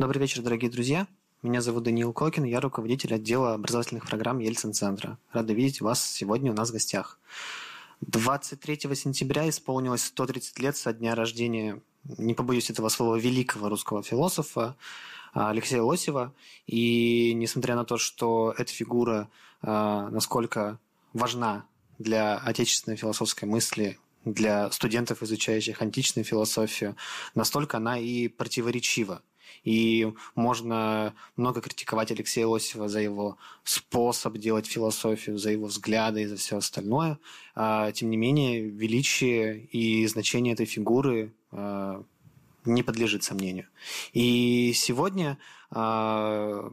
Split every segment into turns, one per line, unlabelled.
Добрый вечер, дорогие друзья. Меня зовут Даниил Кокин, я руководитель отдела образовательных программ Ельцин-центра. Рада видеть вас сегодня у нас в гостях. 23 сентября исполнилось 130 лет со дня рождения, не побоюсь этого слова, великого русского философа а, Алексея Лосева. И несмотря на то, что эта фигура а, насколько важна для отечественной философской мысли, для студентов, изучающих античную философию, настолько она и противоречива. И можно много критиковать Алексея Лосева за его способ делать философию, за его взгляды и за все остальное. А, тем не менее, величие и значение этой фигуры а, не подлежит сомнению. И сегодня а,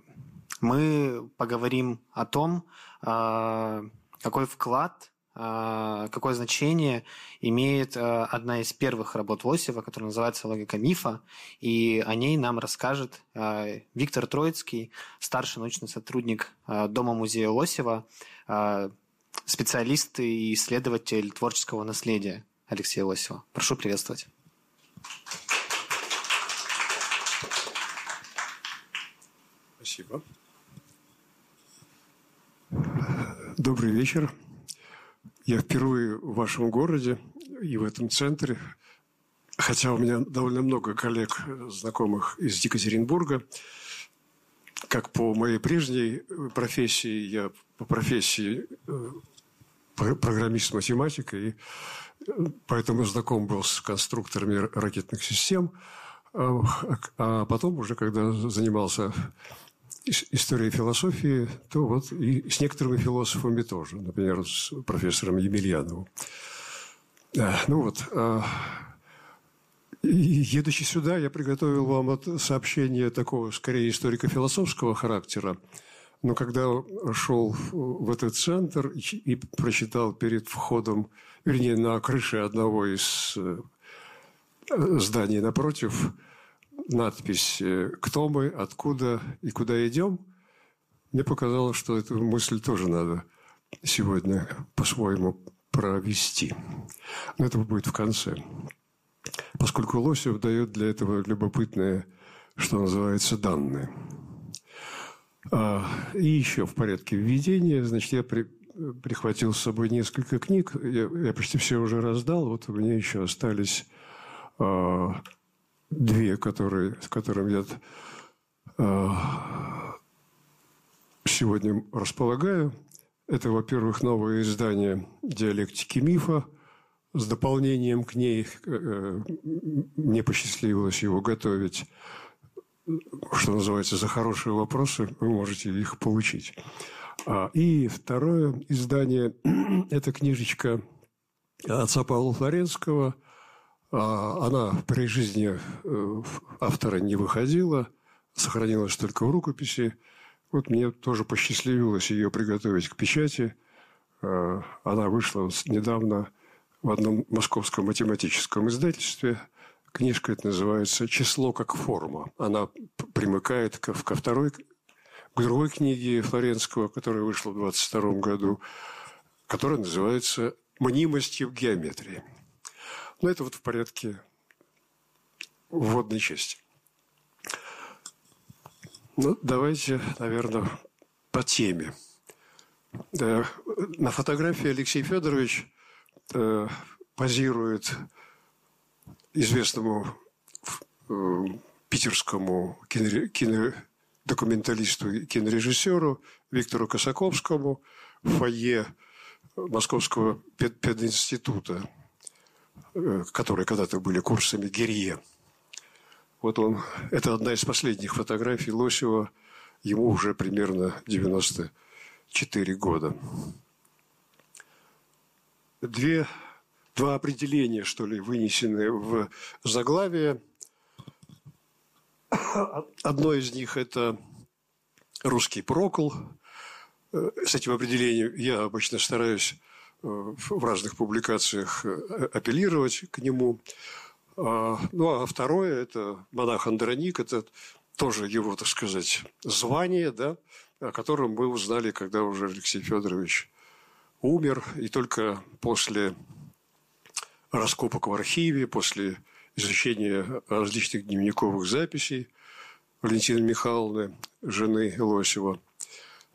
мы поговорим о том, какой вклад какое значение имеет а, одна из первых работ Лосева, которая называется «Логика мифа», и о ней нам расскажет а, Виктор Троицкий, старший научный сотрудник Дома-музея Лосева, специалист и исследователь творческого наследия Алексея Лосева. Прошу приветствовать.
Спасибо. Добрый вечер. Я впервые в вашем городе и в этом центре, хотя у меня довольно много коллег, знакомых из Екатеринбурга, как по моей прежней профессии, я по профессии э, программист-математик, и э, поэтому знаком был с конструкторами ракетных систем. А, а потом уже, когда занимался истории философии, то вот и с некоторыми философами тоже, например, с профессором Емельяновым. Ну вот, и, едучи сюда, я приготовил вам сообщение такого, скорее, историко-философского характера. Но когда шел в этот центр и прочитал перед входом, вернее, на крыше одного из э, зданий напротив, надпись э, «Кто мы?», «Откуда?» и «Куда идем?», мне показалось, что эту мысль тоже надо сегодня по-своему провести. Но это будет в конце. Поскольку Лосев дает для этого любопытные, что называется, данные. А, и еще в порядке введения, значит, я при, прихватил с собой несколько книг. Я, я почти все уже раздал. Вот у меня еще остались а, две, которые, с которыми я э, сегодня располагаю. Это, во-первых, новое издание «Диалектики мифа», с дополнением к ней э, мне посчастливилось его готовить, что называется, за хорошие вопросы вы можете их получить. А, и второе издание – это книжечка отца Павла Флоренского – она при жизни э, автора не выходила, сохранилась только в рукописи. Вот мне тоже посчастливилось ее приготовить к печати. А, она вышла недавно в одном московском математическом издательстве. Книжка это называется «Число как форма». Она примыкает ко, ко второй, к другой книге Флоренского, которая вышла в 22 году, которая называется «Мнимость в геометрии». Но это вот в порядке вводной части. Ну, давайте, наверное, по теме. На фотографии Алексей Федорович э, позирует известному э, питерскому кинодокументалисту и кинорежиссеру Виктору Косаковскому в фойе Московского пединститута Э, которые когда-то были курсами Герье. Вот он, это одна из последних фотографий Лосева, ему уже примерно 94 года. Две, два определения, что ли, вынесены в заглавие. Одно из них – это русский прокол. Э, с этим определением я обычно стараюсь Э, в разных публикациях э, апеллировать к нему. А, ну, а второе – это монах Андроник, это тоже его, так сказать, звание, да, о котором мы узнали, когда уже Алексей Федорович умер, и только после раскопок в архиве, после изучения различных дневниковых записей, Валентины Михайловны, жены Лосева,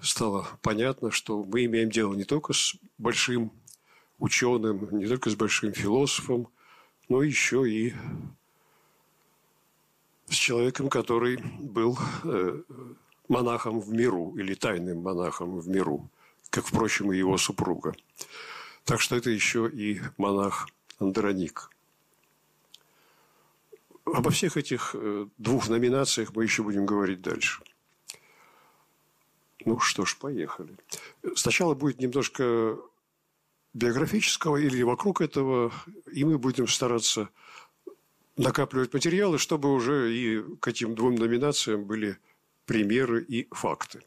стало понятно, что мы имеем дело не только с большим ученым, не только с большим философом, но еще и с человеком, который был э, монахом в миру или тайным монахом в миру, как, впрочем, и его супруга. Так что это еще и монах Андроник. Обо всех этих э, двух номинациях мы еще будем говорить дальше. Ну что ж, поехали. Сначала будет немножко биографического или вокруг этого, и мы будем стараться накапливать материалы, чтобы уже и к этим двум номинациям были примеры и факты.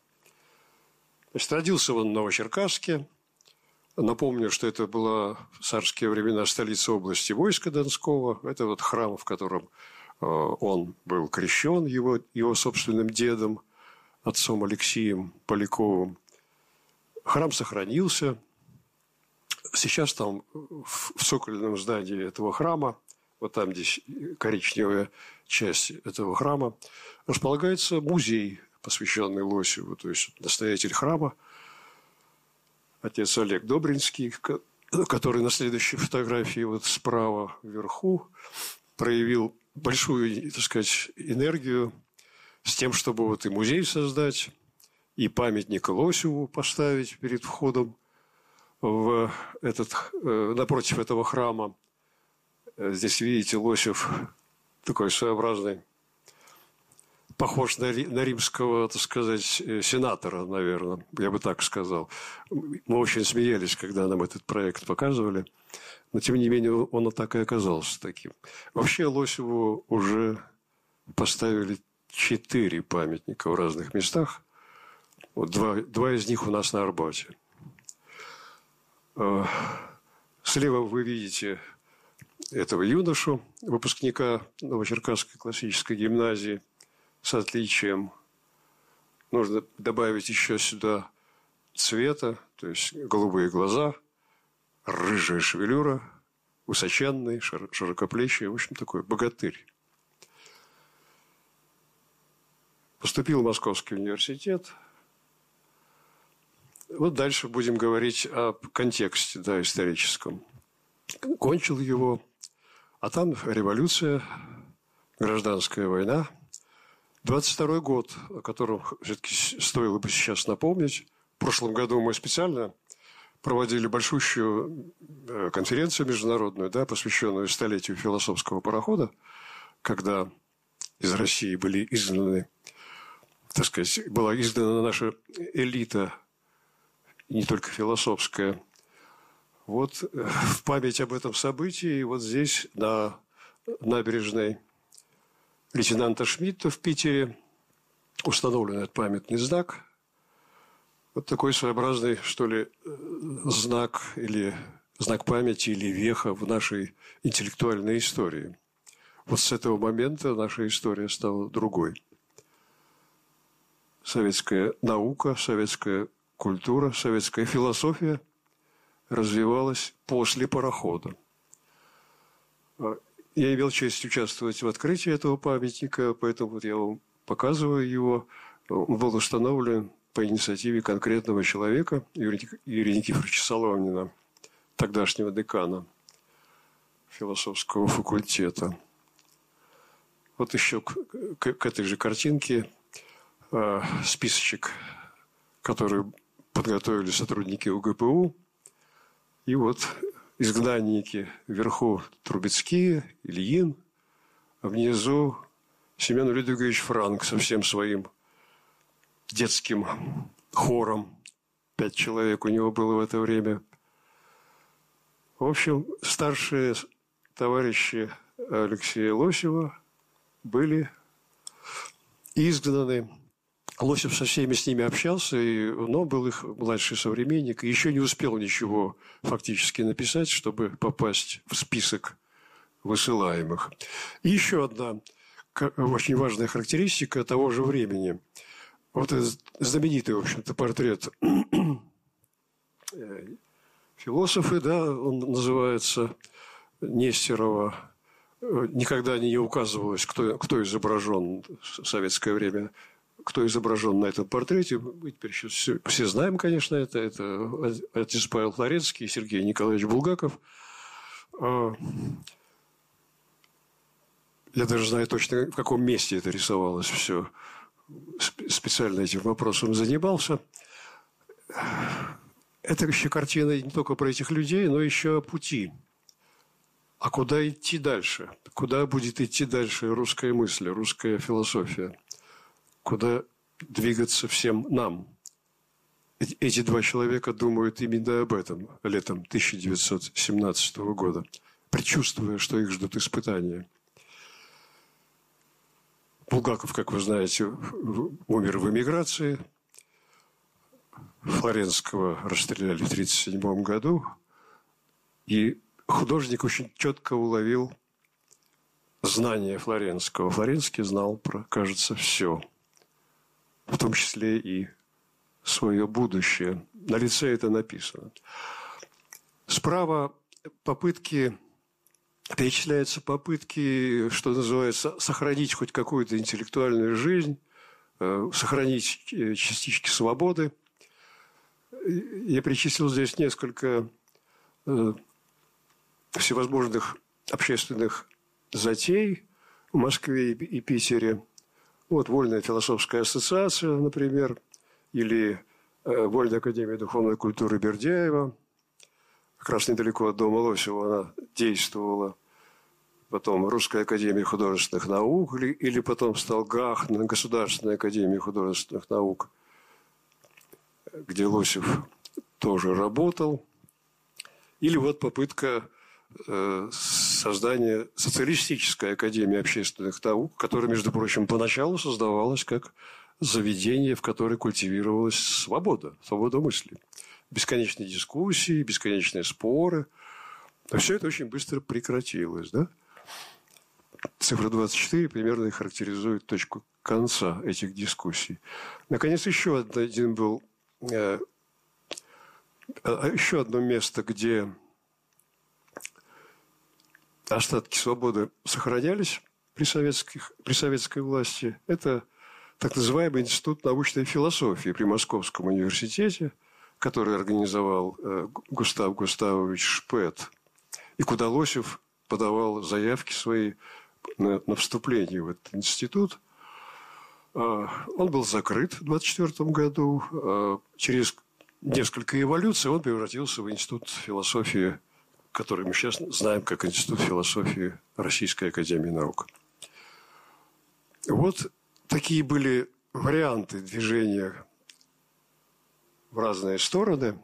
Значит, родился он в Новочеркасске. Напомню, что это была в царские времена столица области войска Донского. Это вот храм, в котором э, он был крещен его, его собственным дедом, отцом Алексеем Поляковым. Храм сохранился. Сейчас там в цокольном здании этого храма, вот там здесь коричневая часть этого храма, располагается музей, посвященный Лосеву, то есть настоятель храма, отец Олег Добринский, который на следующей фотографии вот справа вверху проявил большую, так сказать, энергию с тем, чтобы вот и музей создать, и памятник Лосеву поставить перед входом в этот, э, напротив этого храма. Здесь видите Лосев такой своеобразный похож на, на римского, так сказать, э, сенатора, наверное, я бы так сказал. Мы очень смеялись, когда нам этот проект показывали, но тем не менее он так и оказался таким. Вообще Лосеву уже поставили четыре памятника в разных местах. Вот два, два из них у нас на Арбате. Э, слева вы видите этого юношу, выпускника Новочеркасской классической гимназии – с отличием. Нужно добавить еще сюда цвета, то есть голубые глаза, рыжая шевелюра, высоченный, широкоплечий, в общем, такой богатырь. Поступил в Московский университет. Вот дальше будем говорить о контексте да, историческом. Кончил его, а там революция, гражданская война – 22 год, о котором все-таки стоило бы сейчас напомнить. В прошлом году мы специально проводили большущую э, конференцию международную, да, посвященную столетию философского парохода, когда из России были изгнаны, так сказать, была издана наша элита, не только философская. Вот э, в память об этом событии, вот здесь, на набережной лейтенанта Шмидта в Питере установлен этот памятный знак. Вот такой своеобразный, что ли, знак или знак памяти или веха в нашей интеллектуальной истории. Вот с этого момента наша история стала другой. Советская наука, советская культура, советская философия развивалась после парохода. Я имел честь участвовать в открытии этого памятника, поэтому вот я вам показываю его. Он был установлен по инициативе конкретного человека, Юрия Никифоровича Соломнина, тогдашнего декана философского факультета. Вот еще к, к, к этой же картинке э, списочек, который подготовили сотрудники УГПУ. И вот изгнанники вверху Трубецкие, Ильин, а внизу Семен Людвигович Франк со всем своим детским хором. Пять человек у него было в это время. В общем, старшие товарищи Алексея Лосева были изгнаны Лосев со всеми с ними общался, и, но был их младший современник, и еще не успел ничего фактически написать, чтобы попасть в список высылаемых. И еще одна очень важная характеристика того же времени. Вот этот знаменитый, в общем-то, портрет философы, да, он называется Нестерова. никогда не указывалось, кто, кто изображен в советское время, кто изображен на этом портрете. Мы теперь сейчас все, все знаем, конечно, это. Это отец Павел Флоренский и Сергей Николаевич Булгаков. А, я даже знаю точно, в каком месте это рисовалось все. Специально этим вопросом занимался. Это еще картина не только про этих людей, но еще о пути. А куда идти дальше? Куда будет идти дальше русская мысль, русская философия? Куда двигаться всем нам? Эти два человека думают именно об этом летом 1917 года, предчувствуя, что их ждут испытания. Булгаков, как вы знаете, умер в эмиграции – Флоренского расстреляли в 1937 году, и художник очень четко уловил знание Флоренского. Флоренский знал про, кажется, все, в том числе и свое будущее. На лице это написано. Справа попытки, перечисляются попытки, что называется, сохранить хоть какую-то интеллектуальную жизнь, э, сохранить э, частички свободы – я перечислил здесь несколько э, всевозможных общественных затей в Москве и Питере. Вот Вольная философская ассоциация, например, или э, Вольная академия духовной культуры Бердяева. Как раз недалеко от дома Лосева она действовала. Потом Русская академия художественных наук, или, или потом стал Гахн, Государственная академия художественных наук – где Лосев тоже работал. Или вот попытка э, создания социалистической академии общественных наук, которая, между прочим, поначалу создавалась как заведение, в которое культивировалась свобода, свобода мысли. Бесконечные дискуссии, бесконечные споры. Но все это очень быстро прекратилось. Да? Цифра 24 примерно характеризует точку конца этих дискуссий. Наконец, еще один был Э, а еще одно место, где остатки свободы сохранялись при, советских, при советской власти, это так называемый Институт научной философии при Московском университете, который организовал э, Густав Густавович Шпет, и куда Лосев подавал заявки свои на, на вступление в этот институт. А, он был закрыт в 1924 году. А, через несколько эволюций он превратился в Институт философии, который мы сейчас знаем как Институт философии Российской Академии Наук. Вот такие были варианты движения в разные стороны.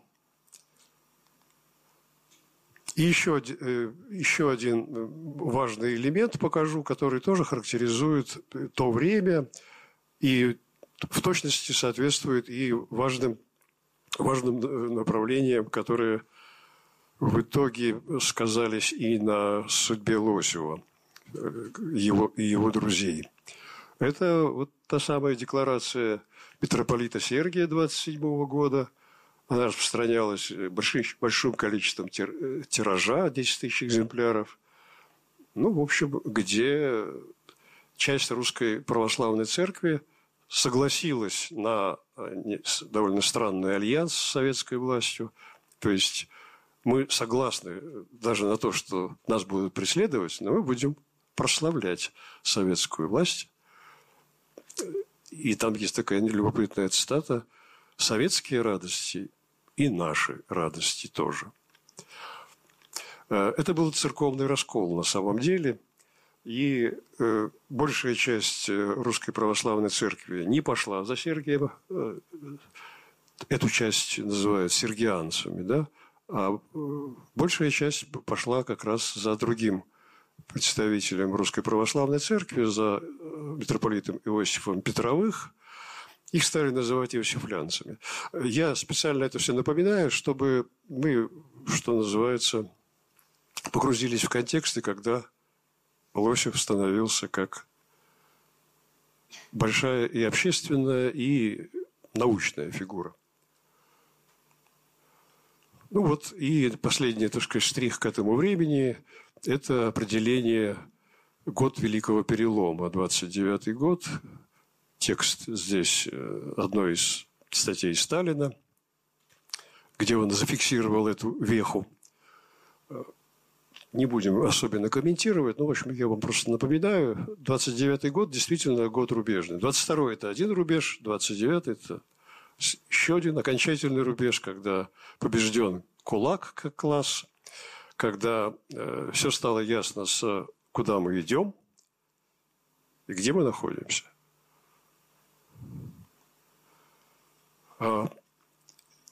И еще, э, еще один важный элемент покажу, который тоже характеризует то время – и в точности соответствует и важным, важным направлениям, которые в итоге сказались и на судьбе Лосева его, и его друзей. Это вот та самая декларация митрополита Сергия 27 года. Она распространялась большим, большим количеством тиража, 10 тысяч экземпляров. Ну, в общем, где часть русской православной церкви согласилась на э, довольно странный альянс с советской властью. То есть мы согласны э, даже на то, что нас будут преследовать, но мы будем прославлять советскую власть. И там есть такая любопытная цитата «Советские радости и наши радости тоже». Э, это был церковный раскол на самом деле – и э, большая часть русской православной церкви не пошла за Сергием. Э, эту часть называют сергианцами, да? А э, большая часть пошла как раз за другим представителем русской православной церкви, за э, митрополитом Иосифом Петровых. Их стали называть иосифлянцами. Я специально это все напоминаю, чтобы мы, что называется, погрузились в контексты, когда Лосев становился как большая и общественная, и научная фигура. Ну вот, и последний, так сказать, штрих к этому времени – это определение год Великого Перелома, 29 год. Текст здесь э, одной из статей Сталина, где он зафиксировал эту веху. Не будем особенно комментировать, но, в общем, я вам просто напоминаю, 29-й год действительно год рубежный. 22-й – это один рубеж, 29-й – это еще один окончательный рубеж, когда побежден кулак как класс, когда э, все стало ясно, с куда мы идем и где мы находимся. А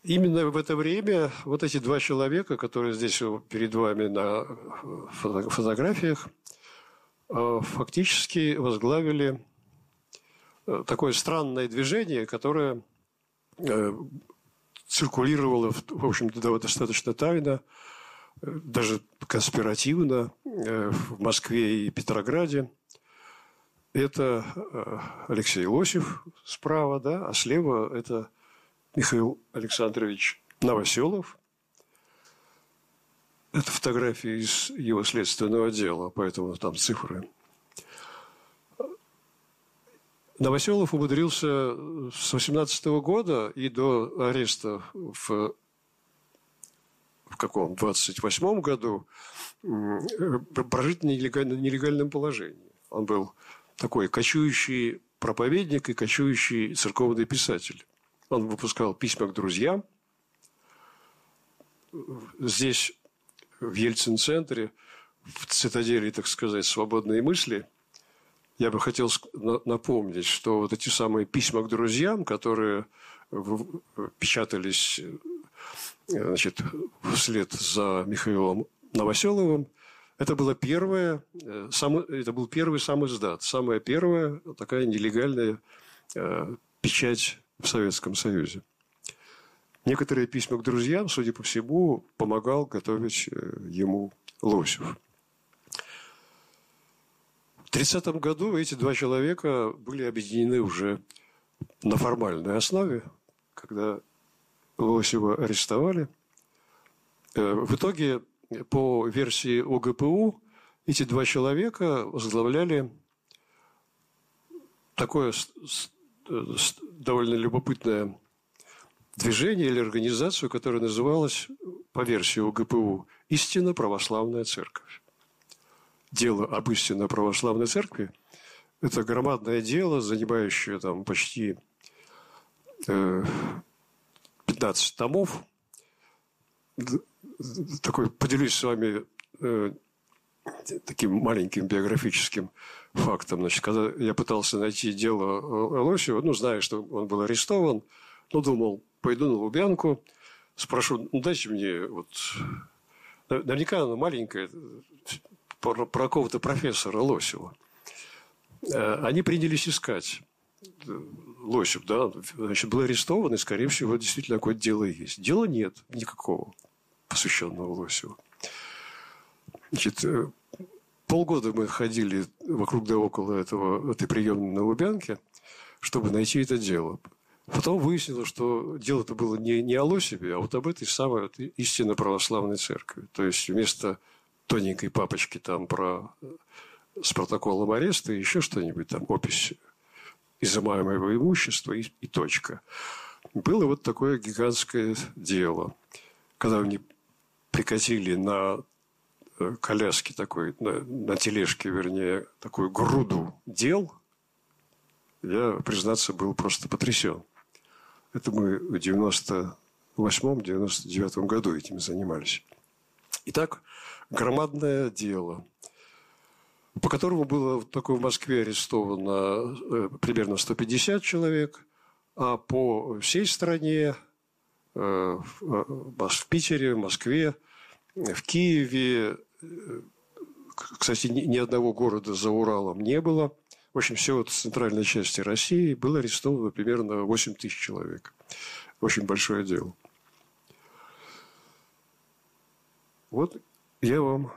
именно в это время вот эти два человека, которые здесь перед вами на фотографиях, э, фактически возглавили э, такое странное движение, которое циркулировала, в общем-то, достаточно тайно, э, даже конспиративно э, в Москве и Петрограде. Это Алексей Лосев справа, да, а слева это Михаил Александрович Новоселов. Это фотография из его следственного отдела, поэтому там цифры Новоселов умудрился с 18 года и до ареста в, в каком? 28 году прожить в нелегальном, нелегальном положении. Он был такой кочующий проповедник и кочующий церковный писатель. Он выпускал письма к друзьям. Здесь, в Ельцин-центре, в цитадели, так сказать, свободные мысли – я бы хотел напомнить, что вот эти самые письма к друзьям, которые печатались значит, вслед за Михаилом Новоселовым, это, было первое, э, это был первый сам издат, самая первая такая нелегальная э, печать в Советском Союзе. Некоторые письма к друзьям, судя по всему, помогал готовить э, ему Лосев. В 30 году эти два человека были объединены уже на формальной основе, когда Лосева арестовали. Э, в итоге, по версии ОГПУ, эти два человека возглавляли такое довольно любопытное движение или организацию, которая называлась, по версии ОГПУ, «Истинно православная церковь» дело об истинно православной церкви, это громадное дело, занимающее там почти э, 15 томов. Такой, поделюсь с вами э, таким маленьким биографическим фактом. Значит, когда я пытался найти дело Лосева, ну, зная, что он был арестован, ну, думал, пойду на Лубянку, спрошу, ну, дайте мне вот... Наверняка она маленькая, про, про какого-то профессора Лосева. Э, они принялись искать Лосев, да, значит, был арестован, и, скорее всего, действительно какое-то дело есть. Дела нет никакого, посвященного Лосеву. Значит, э, полгода мы ходили вокруг да около этого, этой приемной на Лубянке, чтобы найти это дело. Потом выяснилось, что дело-то было не, не о Лосеве, а вот об этой самой вот, истинно православной церкви. То есть вместо тоненькой папочке там про с протоколом ареста и еще что-нибудь там, опись изымаемого имущества и, и точка. Было вот такое гигантское дело. Когда они прикатили на э, коляске такой, на, на тележке, вернее, такую груду дел, я, признаться, был просто потрясен. Это мы в 98-99 году этим занимались. Итак, громадное дело, по которому было такой в Москве арестовано э, примерно 150 человек, а по всей стране, э, э, в Питере, в Москве, в Киеве, кстати, ни одного города за Уралом не было. В общем, все вот в центральной части России было арестовано примерно 8 тысяч человек. Очень большое дело. Вот я вам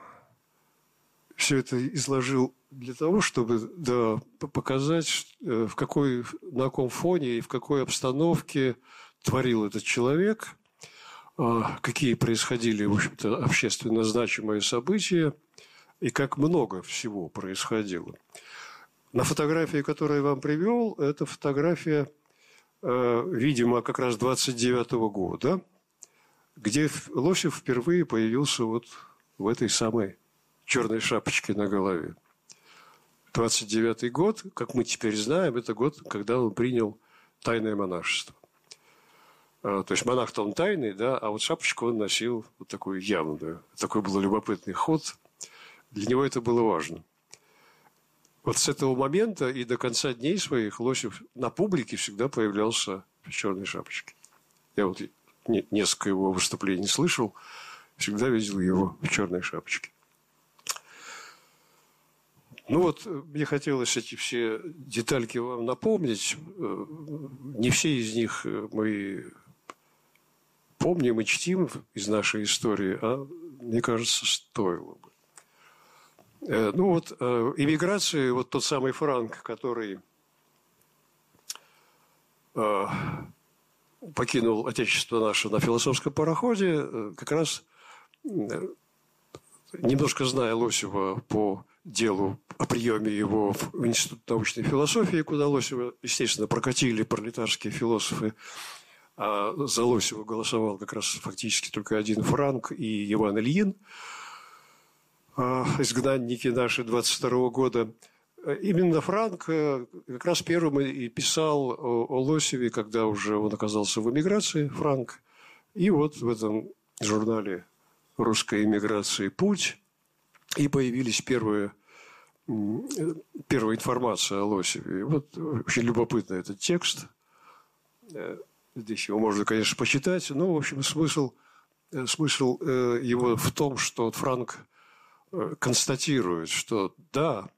все это изложил для того, чтобы да, показать, э, в какой, на каком фоне и в какой обстановке творил этот человек, а, какие происходили, в общем-то, общественно значимые события. и как много всего происходило. На фотографии, которую я вам привел, это фотография, э, видимо, как раз 29 -го года, где Лосев впервые появился вот в этой самой черной шапочке на голове. 29 год, как мы теперь знаем, это год, когда он принял тайное монашество. А, то есть монах-то он тайный, да, а вот шапочку он носил вот такую явную. Такой был любопытный ход. Для него это было важно. Вот с этого момента и до конца дней своих Лосев на публике всегда появлялся в черной шапочке. Я вот несколько его выступлений слышал, всегда видел его в черной шапочке. Ну вот, мне хотелось эти все детальки вам напомнить. Э, не все из них мы помним и чтим из нашей истории, а, мне кажется, стоило бы. Э, ну вот, э, иммиграции, вот тот самый Франк, который э, покинул Отечество наше на философском пароходе, как раз немножко зная Лосева по делу о приеме его в Институт научной философии, куда Лосева, естественно, прокатили пролетарские философы а за Лосева голосовал как раз фактически только один Франк и Иван Ильин, а, изгнанники наши 22 года. Именно Франк э, как раз первым и писал о Лосеве, когда уже он оказался в эмиграции, Франк. И вот в этом журнале русской эмиграции «Путь» и появились первые первая информация о Лосеве. Вот очень любопытный этот текст. Э, Здесь его можно, конечно, почитать, но, в общем, смысл, э, смысл э, его в том, что Франк э, констатирует, что да,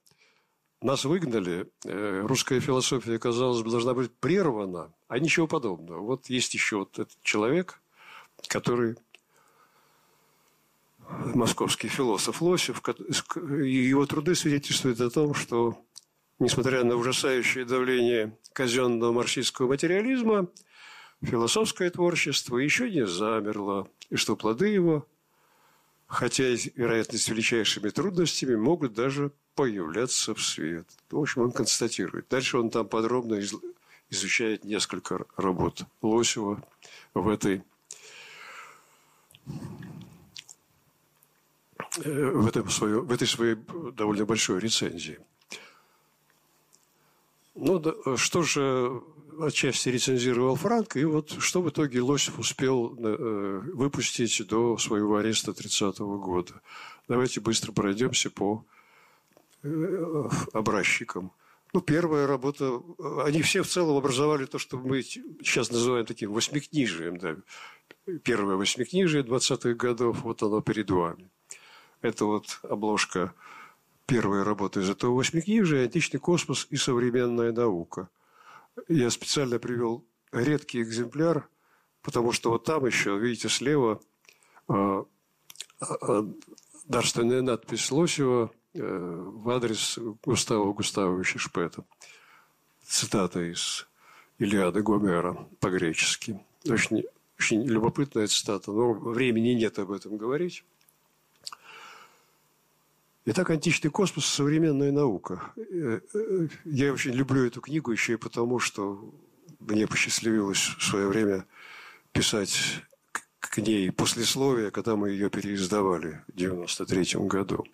нас выгнали, русская философия, казалось бы, должна быть прервана, а ничего подобного. Вот есть еще вот этот человек, который московский философ Лосев, его труды свидетельствуют о том, что, несмотря на ужасающее давление казенного марксистского материализма, философское творчество еще не замерло, и что плоды его, хотя и, вероятно, с величайшими трудностями, могут даже появляться в свет. В общем, он констатирует. Дальше он там подробно изучает несколько работ Лосева в этой э, в, этом свое, в этой своей довольно большой рецензии. Ну, да, что же отчасти рецензировал Франк, и вот что в итоге Лосев успел э, выпустить до своего ареста 30-го года. Давайте быстро пройдемся по образчикам. Ну, первая работа, они все в целом образовали то, что мы сейчас называем таким восьмикнижием. Да. Первое восьмикнижие 20-х годов, вот оно перед вами. Это вот обложка первой работы из этого восьмикнижия «Античный космос и современная наука». Я специально привел редкий экземпляр, потому что вот там еще, видите, слева э, э, дарственная надпись Лосева в адрес Густава Густавовича Шпета. Цитата из Илиады Гомера по-гречески. Очень, очень любопытная цитата, но времени нет об этом говорить. Итак, античный космос – современная наука. Э, э, я очень люблю эту книгу еще и потому, что мне посчастливилось в свое время писать к ней послесловие, когда мы ее переиздавали в 1993 году.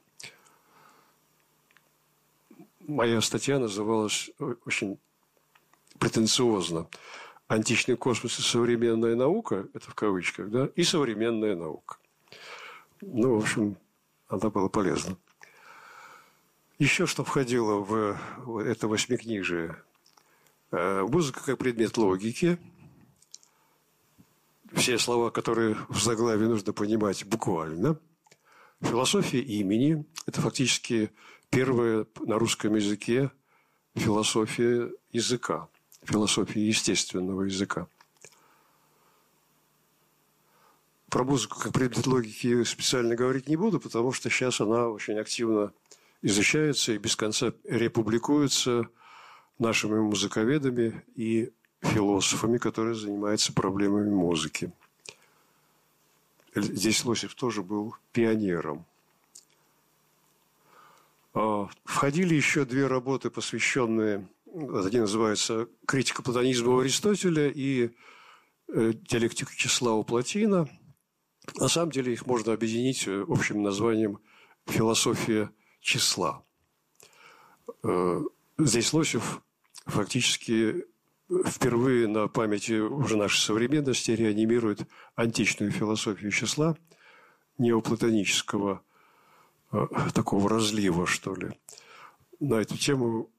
Моя статья называлась очень претенциозно «Античный космос и современная наука» – это в кавычках, да, и современная наука. Ну, в общем, она была полезна. Еще что входило в это восьмикнижие? Э, музыка как предмет логики. Все слова, которые в заглаве нужно понимать буквально. Философия имени – это фактически первая на русском языке философия языка, философия естественного языка. Про музыку как предмет логики специально говорить не буду, потому что сейчас она очень активно изучается и без конца републикуется нашими музыковедами и философами, которые занимаются проблемами музыки. Здесь Лосев тоже был пионером. А, входили еще две работы, посвященные, один называется «Критика платонизма у Аристотеля» и э, «Диалектика числа у Платина». На самом деле их можно объединить э, общим названием «Философия числа». Э, здесь Лосев фактически впервые на памяти уже нашей современности реанимирует античную философию числа неоплатонического такого разлива, что ли. На эту тему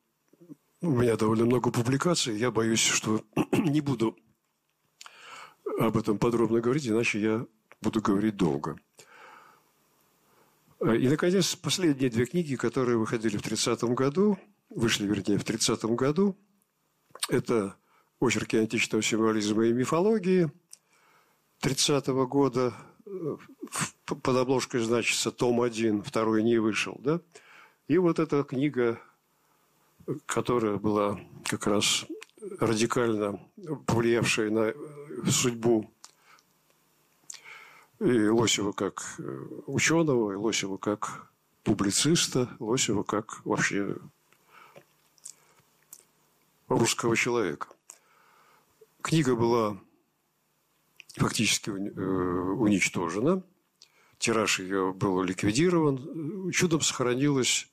у меня довольно много публикаций. Я боюсь, что не буду об этом подробно говорить, иначе я буду говорить долго. Э, и, наконец, последние две книги, которые выходили в 30-м году, вышли, вернее, в 30-м году, это «Очерки античного символизма и мифологии» 30-го года – под обложкой значится том один, второй не вышел, да? И вот эта книга, которая была как раз радикально повлиявшая на судьбу и Лосева как ученого, и Лосева как публициста, Лосева как вообще русского человека. Книга была фактически э, уничтожена. Тираж ее был ликвидирован. Чудом сохранилось,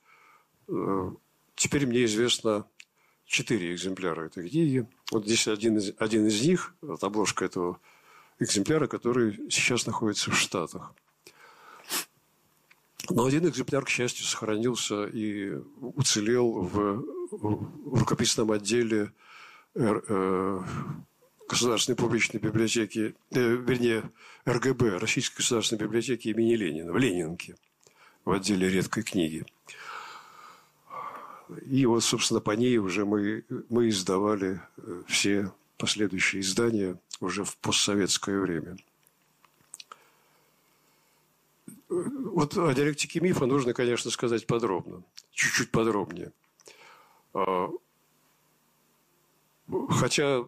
э, теперь мне известно, четыре экземпляра этой книги. Вот здесь один из, один из них, вот обложка этого экземпляра, который сейчас находится в Штатах. Но один экземпляр, к счастью, сохранился и уцелел в, в рукописном отделе э, Государственной публичной библиотеки, э, вернее, РГБ, Российской государственной библиотеки имени Ленина, в Ленинке, в отделе редкой книги. И вот, собственно, по ней уже мы, мы издавали э, все последующие издания уже в постсоветское время. Вот о диалектике мифа нужно, конечно, сказать подробно, чуть-чуть подробнее. А, хотя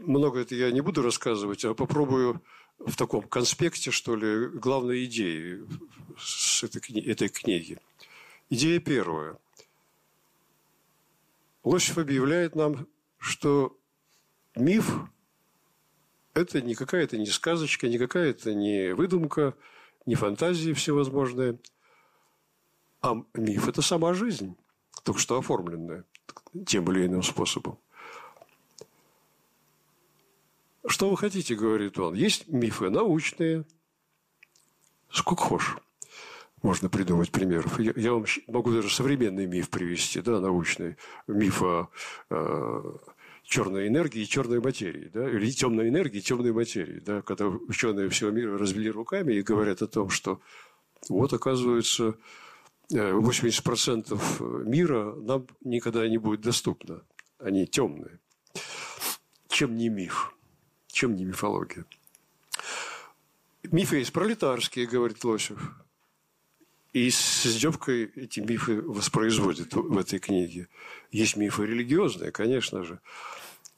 много это я не буду рассказывать, а попробую в таком конспекте, что ли, главной идеи с этой, этой книги. Идея первая. Лосев объявляет нам, что миф – это не какая-то не сказочка, не какая-то не выдумка, не фантазии всевозможные, а миф – это сама жизнь, только что оформленная тем или иным способом. Что вы хотите, говорит он. Есть мифы научные. Сколько хочешь. Можно придумать примеров. Я, я вам могу даже современный миф привести, да, научный. Миф о э, черной энергии и черной материи, да, или темной энергии и темной материи, да, когда ученые всего мира развели руками и говорят о том, что вот, оказывается, 80% э, мира нам никогда не будет доступно. Они темные. Чем не миф? Чем не мифология? Мифы есть пролетарские, говорит Лосев. И с издевкой эти мифы воспроизводят в этой книге. Есть мифы религиозные, конечно же.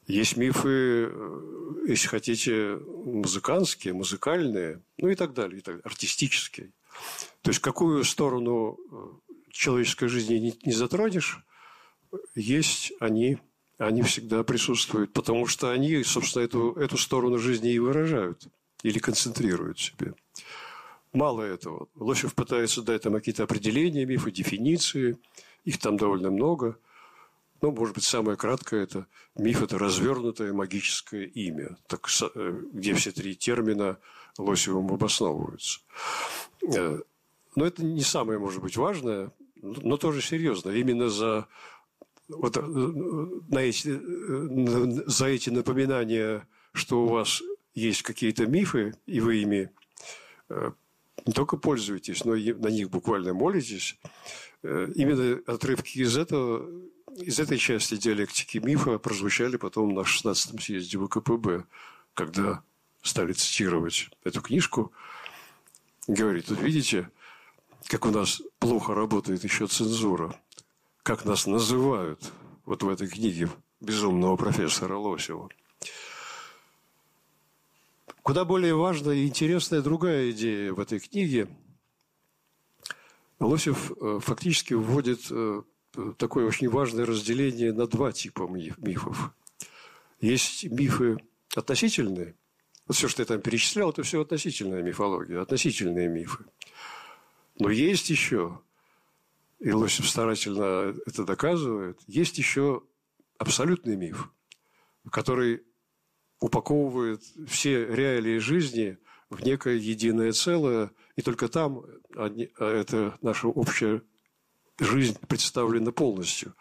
Есть мифы, э, если хотите, музыкантские, музыкальные, ну и так далее, и так далее артистические. То есть, какую сторону э, человеческой жизни не, не затронешь, есть они они всегда присутствуют, потому что они, собственно, эту, эту сторону жизни и выражают или концентрируют в себе. Мало этого. Лосев пытается дать там какие-то определения мифа, дефиниции. Их там довольно много. Ну, может быть, самое краткое – это миф – это развернутое магическое имя, так, э, где все три термина Лосевым обосновываются. Э, но это не самое, может быть, важное, но тоже серьезно. Именно за вот э, на эти, э, за эти напоминания, что у вас есть какие-то мифы, и вы ими э, не только пользуетесь, но и на них буквально молитесь, именно отрывки из этого из этой части диалектики мифа прозвучали потом на 16-м съезде ВКПБ, когда стали цитировать эту книжку. Говорит, вот видите, как у нас плохо работает еще цензура как нас называют вот в этой книге безумного профессора Лосева. Куда более важная и интересная другая идея в этой книге. Лосев э, фактически вводит э, такое очень важное разделение на два типа мифов. Есть мифы относительные. Вот все, что я там перечислял, это все относительная мифология, относительные мифы. Но есть еще, и Лосев старательно это доказывает, есть еще абсолютный миф, который упаковывает все реалии жизни в некое единое целое, и только там они, а это наша общая жизнь представлена полностью,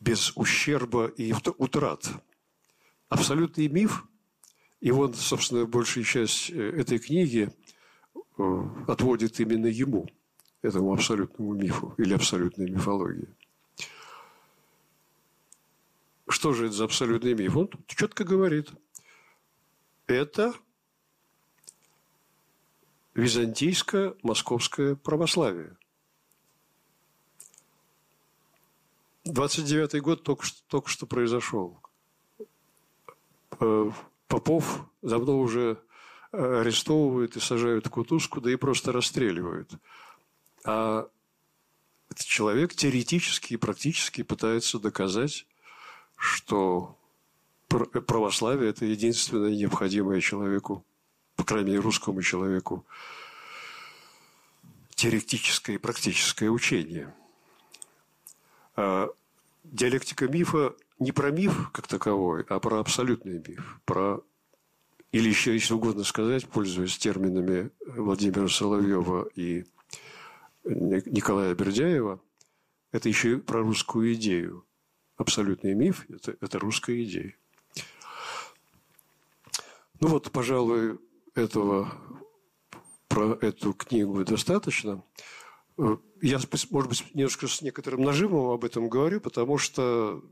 без ущерба и утрат. Абсолютный миф, и вот, собственно, большая часть э, этой книги э, отводит именно ему, этому абсолютному мифу или абсолютной мифологии. Что же это за абсолютный миф? Он четко говорит, это византийское московское православие. 29-й год только что, только что произошел. Э, Попов давно уже арестовывают и сажают в кутузку, да и просто расстреливают. А человек теоретически и практически пытается доказать, что православие – это единственное необходимое человеку, по крайней мере, русскому человеку, теоретическое и практическое учение. А диалектика мифа не про миф как таковой, а про абсолютный миф, про или еще, если угодно сказать, пользуясь терминами Владимира Соловьева и Николая Бердяева, это еще и про русскую идею. Абсолютный миф это, – это русская идея. Ну вот, пожалуй, этого про эту книгу достаточно. Я, может быть, немножко с некоторым нажимом об этом говорю, потому что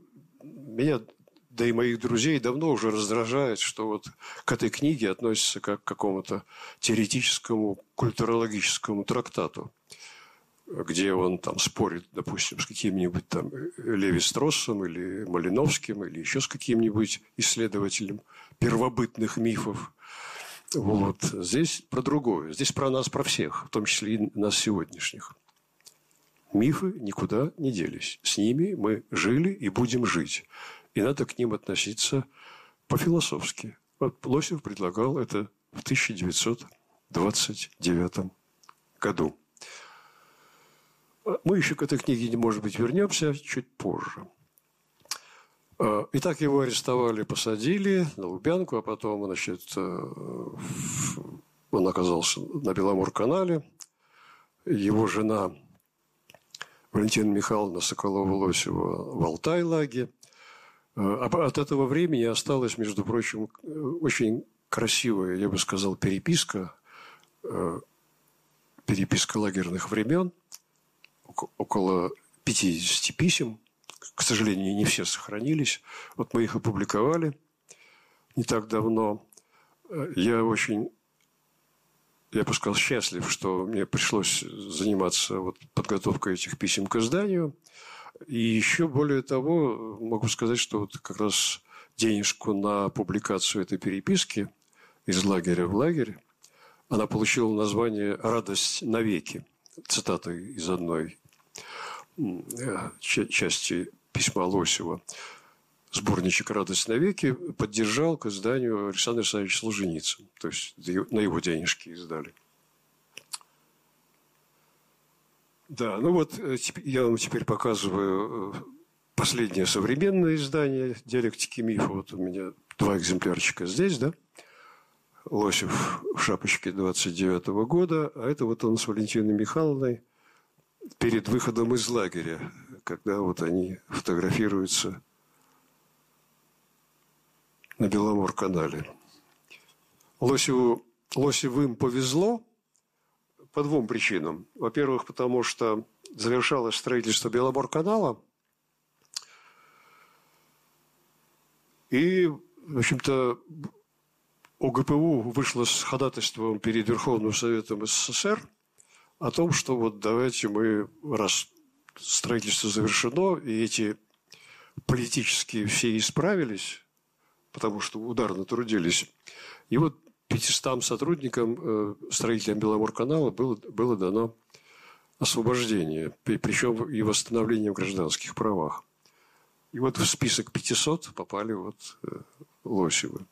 меня, да и моих друзей давно уже раздражает, что вот к этой книге относится как к какому-то теоретическому культурологическому трактату где он там спорит, допустим, с каким-нибудь там Леви Строссом или Малиновским или еще с каким-нибудь исследователем первобытных мифов. Вот. Здесь про другое. Здесь про нас, про всех, в том числе и нас сегодняшних. Мифы никуда не делись. С ними мы жили и будем жить. И надо к ним относиться по-философски. Вот Лосев предлагал это в 1929 году. Мы еще к этой книге, может быть, вернемся чуть позже. А, итак, его арестовали, посадили на Лубянку, а потом, значит, э, он оказался на Беломор-канале. Его жена Валентина Михайловна Соколова-Лосева в Алтай-Лаге. А от этого времени осталась, между прочим, очень красивая, я бы сказал, переписка, э, переписка лагерных времен – около 50 писем. К сожалению, не все сохранились. Вот мы их опубликовали не так давно. Я очень, я бы сказал, счастлив, что мне пришлось заниматься вот подготовкой этих писем к изданию. И еще более того, могу сказать, что вот как раз денежку на публикацию этой переписки из лагеря в лагерь, она получила название «Радость навеки» цитата из одной э, части письма Лосева. Сборничек «Радость навеки» поддержал к изданию Александр Александрович Солженицын. То есть на его денежки издали. Да, ну вот э, я вам теперь показываю э, последнее современное издание «Диалектики мифа». Вот у меня два экземплярчика здесь, да? Лосев в шапочке 29 -го года, а это вот он с Валентиной Михайловной перед выходом из лагеря, когда вот они фотографируются на Беломор-канале. Лосеву, Лосевым повезло по двум причинам. Во-первых, потому что завершалось строительство Беломор-канала, и, в общем-то, ОГПУ вышло с ходатайством перед Верховным Советом СССР о том, что вот давайте мы, раз строительство завершено, и эти политические все исправились, потому что ударно трудились, и вот 500 сотрудникам, э, строителям Беломорканала было, было дано освобождения, причем и восстановления в гражданских правах. И вот в список 500 попали вот э, Лосевы.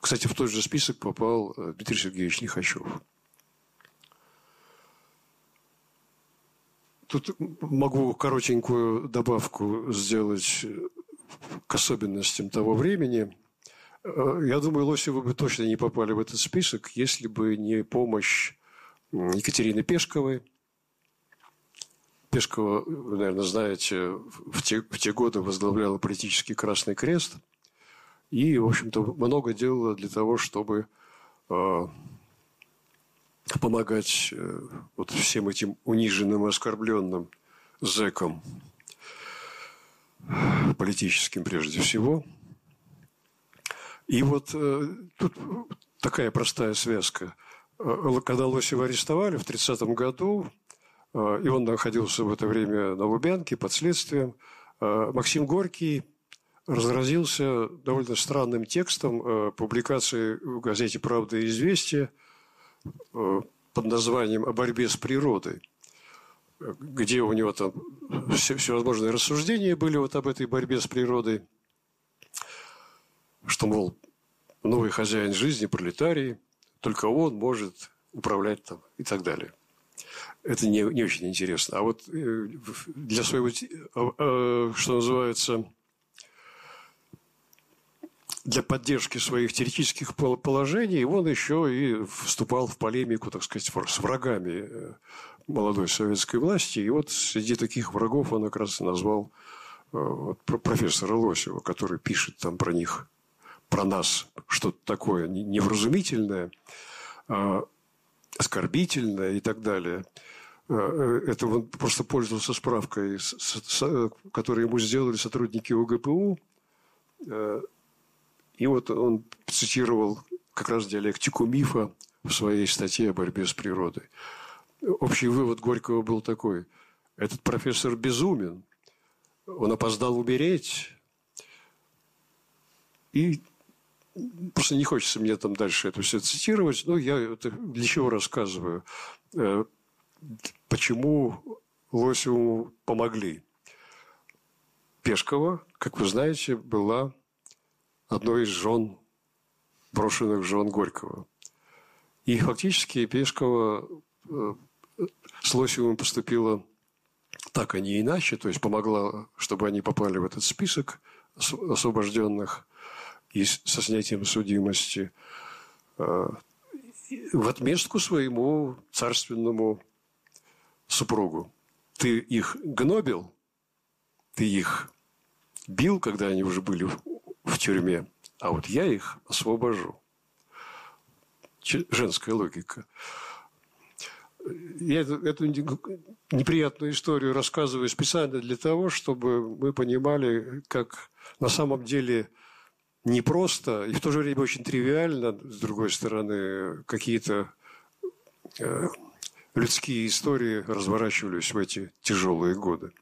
Кстати, в тот же список попал э, Дмитрий Сергеевич Лихачев. Тут могу коротенькую добавку сделать к особенностям того времени. Э, я думаю, Лосевы бы точно не попали в этот список, если бы не помощь Екатерины Пешковой. Пешкова, вы, наверное, знаете, в те, в те годы возглавляла политический Красный Крест и, в общем-то, много делала для того, чтобы э, помогать э, вот всем этим униженным оскорбленным зэкам, политическим прежде всего. И вот э, тут такая простая связка. Э, когда Лосева арестовали в 30 году, и он находился в это время на Лубянке под следствием, Максим Горький разразился довольно странным текстом публикации в газете «Правда и известия», под названием «О борьбе с природой», где у него там все, всевозможные рассуждения были вот об этой борьбе с природой, что, мол, новый хозяин жизни, пролетарий, только он может управлять там и так далее. Это не, не очень интересно. А вот э, для своего, э, что называется, для поддержки своих теоретических положений он еще и вступал в полемику, так сказать, с врагами э, молодой советской власти. И вот среди таких врагов он как раз назвал э, вот, профессора Лосева, который пишет там про них, про нас что-то такое невразумительное, а, оскорбительное и так далее. Э, это он просто пользовался справкой, которую ему сделали сотрудники УГПУ, и вот он цитировал как раз диалектику мифа в своей статье о борьбе с природой. Общий вывод Горького был такой. Этот профессор безумен. Он опоздал умереть. И просто не хочется мне там дальше это все цитировать, но я это для чего рассказываю. Э, почему Лосеву помогли? Пешкова, как вы знаете, была одной из жен, брошенных жен Горького. И фактически Пешкова э, с Лосевым поступила так, а не иначе, то есть помогла, чтобы они попали в этот список освобожденных и со снятием судимости э, в отместку своему царственному супругу. Ты их гнобил, ты их бил, когда они уже были в тюрьме, а вот я их освобожу. Женская логика. Я эту, эту неприятную историю рассказываю специально для того, чтобы мы понимали, как на самом деле непросто и в то же время очень тривиально, с другой стороны, какие-то э, людские истории разворачивались в эти тяжелые годы.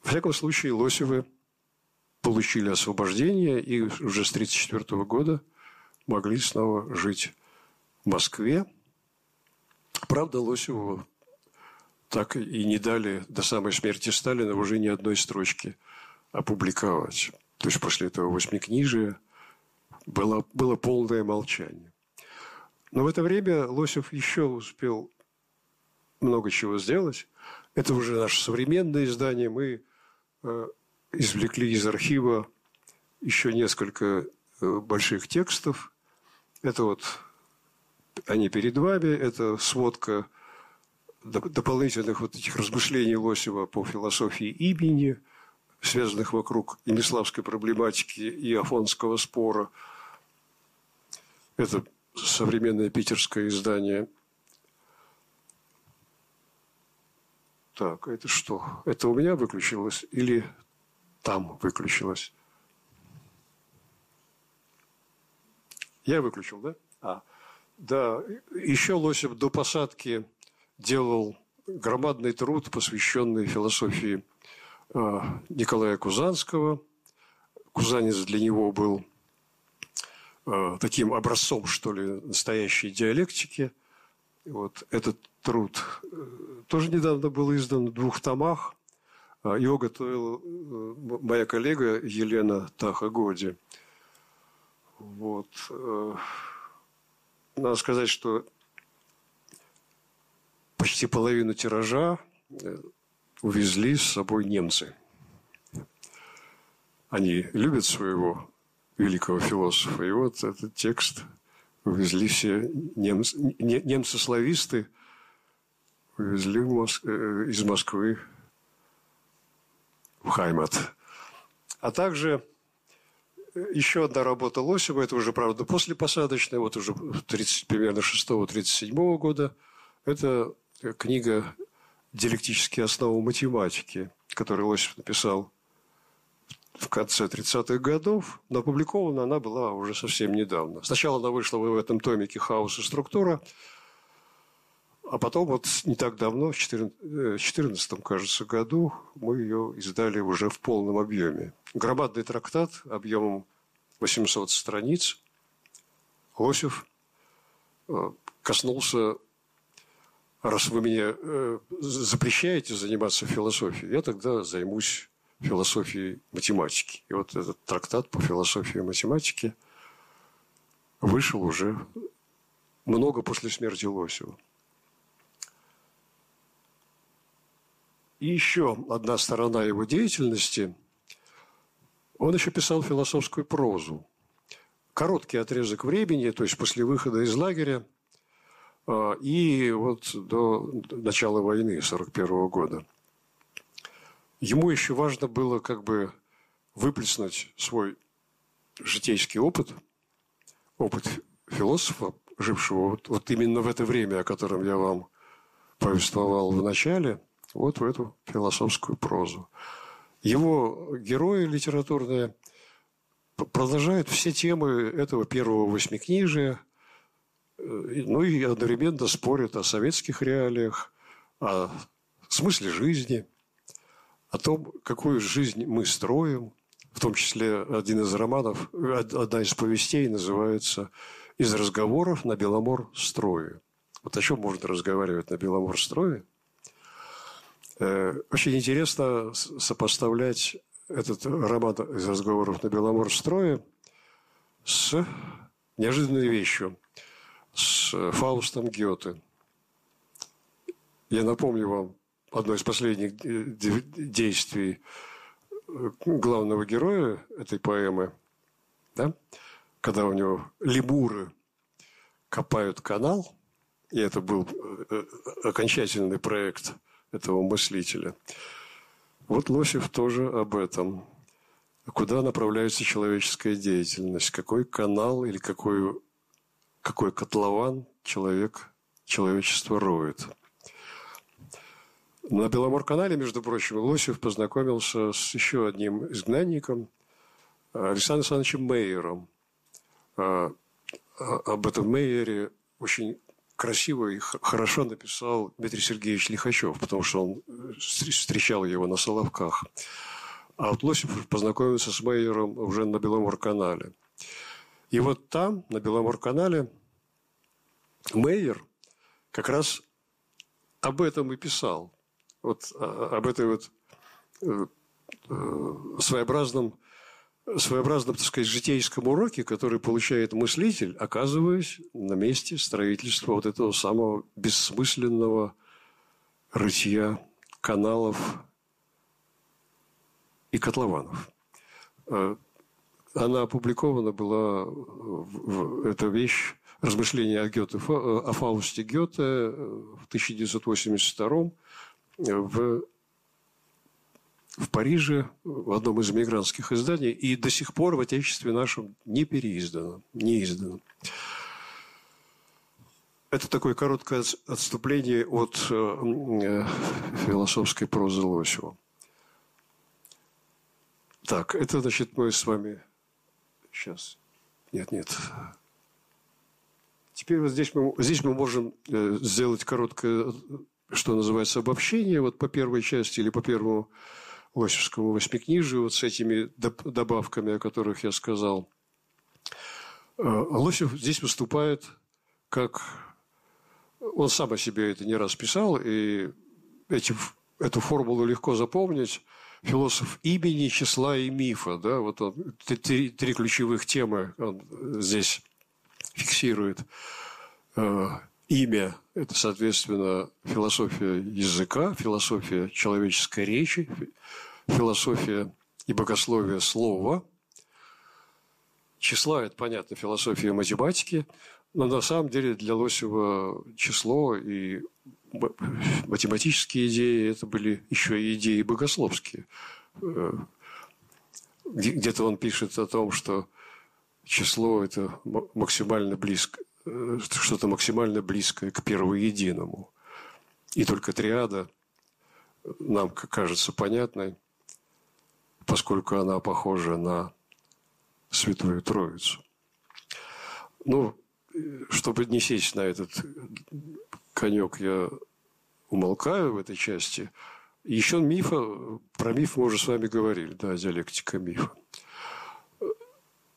В всяком случае, Лосевы – получили освобождение и уже с 1934 года могли снова жить в Москве. Правда, Лосеву так и не дали до самой смерти Сталина уже ни одной строчки опубликовать. То есть после этого восьмикнижия было, было полное молчание. Но в это время Лосев еще успел много чего сделать. Это уже наше современное издание. Мы э, извлекли из архива еще несколько э, больших текстов. Это вот они перед вами, это сводка дополнительных вот этих размышлений Лосева по философии имени, связанных вокруг имиславской проблематики и афонского спора. Это современное питерское издание. Так, это что? Это у меня выключилось или там выключилось. Я выключил, да? А, да. Еще Лосев до посадки делал громадный труд, посвященный философии э, Николая Кузанского. Кузанец для него был э, таким образцом, что ли, настоящей диалектики. Вот этот труд тоже недавно был издан в двух томах. Его готовила моя коллега Елена Тахагоди. Вот. Надо сказать, что почти половину тиража увезли с собой немцы. Они любят своего великого философа. И вот этот текст увезли все немцы, немцы-слависты, увезли. Э, из Москвы Хаймат. А также еще одна работа Лосева, это уже, правда, после посадочной, вот уже 30, примерно 6-37 года, это книга «Диалектические основы математики», которую Лосев написал в конце 30-х годов, но опубликована она была уже совсем недавно. Сначала она вышла в этом томике «Хаос и структура», а потом вот не так давно, в 2014, э, кажется, году, мы ее издали уже в полном объеме. Громадный трактат объемом 800 страниц. Лосев э, коснулся, раз вы мне э, запрещаете заниматься философией, я тогда займусь философией математики. И вот этот трактат по философии математики вышел уже много после смерти Лосева. И еще одна сторона его деятельности. Он еще писал философскую прозу. Короткий отрезок времени, то есть после выхода из лагеря а, и вот до начала войны 1941 года – ему еще важно было как бы выплеснуть свой житейский опыт, опыт философа, жившего вот, вот именно в это время, о котором я вам повествовал в начале, вот в эту философскую прозу. Его герои литературные продолжают все темы этого первого восьмикнижия, э, ну и одновременно спорят о советских реалиях, о смысле жизни – о том, какую жизнь мы строим, в том числе один из романов, одна из повестей называется «Из разговоров на Беломор-строе». Вот о чем можно разговаривать на Беломор-строе? Э, очень интересно сопоставлять этот роман из разговоров на Беломор-строе с неожиданной вещью, с Фаустом Гёте. Я напомню вам, одно из последних действий э, главного героя этой поэмы, да, когда у него лемуры копают канал, и это был э, э, окончательный проект этого мыслителя. Вот Лосев тоже об этом. Куда направляется человеческая деятельность? Какой канал или какой, какой котлован человек, человечество роет? На Беломор-канале, между прочим, Лосев познакомился с еще одним изгнанником, Александром Александровичем Мейером. А, а, об этом Мейере очень красиво и хорошо написал Дмитрий Сергеевич Лихачев, потому что он э, встречал его на Соловках. А вот Лосев познакомился с Мейером уже на Беломор-канале. И вот там, на Беломор-канале, Мейер как раз об этом и писал вот а, об этой вот э, э, своеобразном, своеобразном, так сказать, житейском уроке, который получает мыслитель, оказываясь на месте строительства вот этого самого бессмысленного рытья каналов и котлованов. Э, она опубликована была, эта вещь, размышления о, Гёте, о Фаусте Гёте в 1982 в, в Париже в одном из эмигрантских изданий и до сих пор в Отечестве нашем не переиздано, не издано. Это такое короткое отступление от э, э, философской прозы Лосева. Так, это, значит, мы с вами... Сейчас. Нет, нет. Теперь вот здесь мы, здесь мы можем э, сделать короткое что называется, обобщение вот по первой части или по первому Лосевскому восьмикнижию, вот с этими добавками, о которых я сказал. Э, Лосев здесь выступает как Он сам о себе это не раз писал, и эти, эту формулу легко запомнить. Философ имени, числа и мифа. Да? Вот он, три, три ключевых темы он здесь фиксирует. Имя – это, соответственно, философия языка, философия человеческой речи, философия и богословие слова. Числа – это, понятно, философия математики, но на самом деле для Лосева число и математические идеи – это были еще и идеи богословские. Э, где-то он пишет о том, что число – это максимально близко, что-то максимально близкое к первоединому. И только триада нам кажется понятной, поскольку она похожа на Святую Троицу. Ну, чтобы не сесть на этот конек, я умолкаю в этой части. Еще мифа, про миф мы уже с вами говорили, да, диалектика мифа.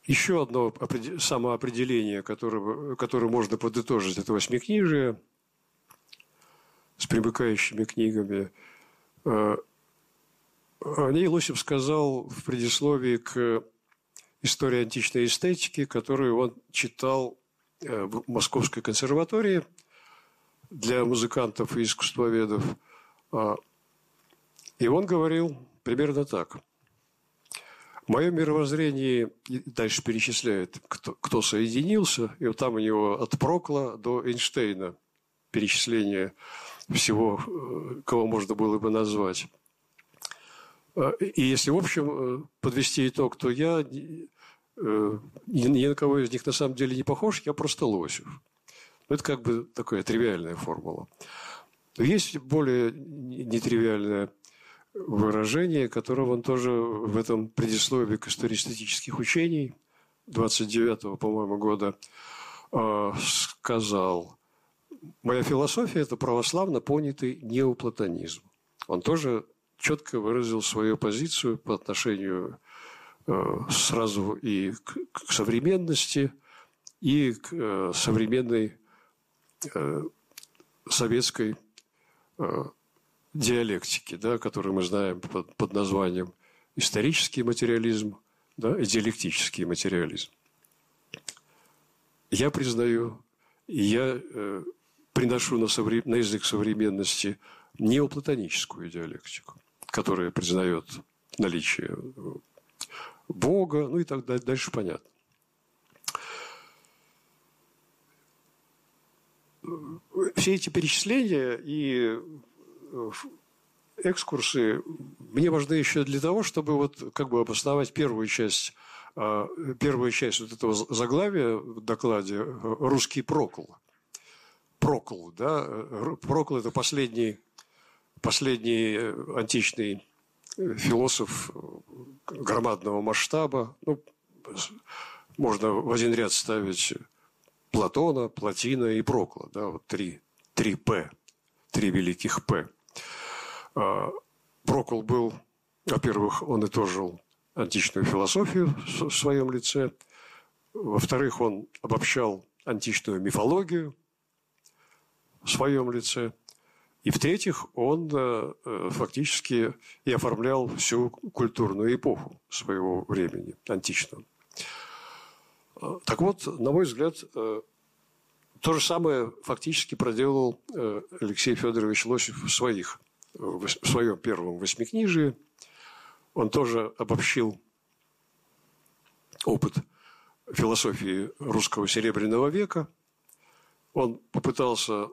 Еще одно самоопределение, которое, которое можно подытожить, это восьмикнижие с примыкающими книгами. Э, о ней Лосев сказал в предисловии к истории античной эстетики, которую он читал э, в Московской консерватории для музыкантов и искусствоведов. А, и он говорил примерно так – Мое мировоззрение дальше перечисляет, кто, кто соединился, и вот там у него от Прокла до Эйнштейна перечисление всего, э, кого можно было бы назвать. А, и если, в общем, э, подвести итог, то я э, ни на кого из них на самом деле не похож, я просто Лосев. Это как бы такая тривиальная формула. есть более нетривиальная выражение, которого он тоже в этом предисловии к истории эстетических учений 29-го, по-моему, года э, сказал, моя философия – это православно понятый неоплатонизм. Он тоже четко выразил свою позицию по отношению э, сразу и к, современности, и к э, современной советской диалектики, да, которую мы знаем под, под названием исторический материализм да, и диалектический материализм. Я признаю, я э, приношу на, совре... на язык современности неоплатоническую диалектику, которая признает наличие Бога, ну и так далее. Дальше понятно. Все эти перечисления и экскурсы мне важны еще для того, чтобы вот как бы обосновать первую часть, а, первую часть вот этого заглавия в докладе «Русский прокл». Прокл, да? Прокл – это последний, последний античный философ громадного масштаба. Ну, можно в один ряд ставить Платона, Платина и Прокла. Да? Вот три, три «П», три великих «П». А, Прокол был, во-первых, он итожил античную философию в своем лице. Во-вторых, он обобщал античную мифологию в своем лице. И в-третьих, он э, э, фактически и оформлял всю культурную эпоху своего времени, античную. А, так вот, на мой взгляд, э, то же самое фактически проделал Алексей Федорович Лосев в своих в своем первом восьмикнижии. Он тоже обобщил опыт философии русского серебряного века. Он попытался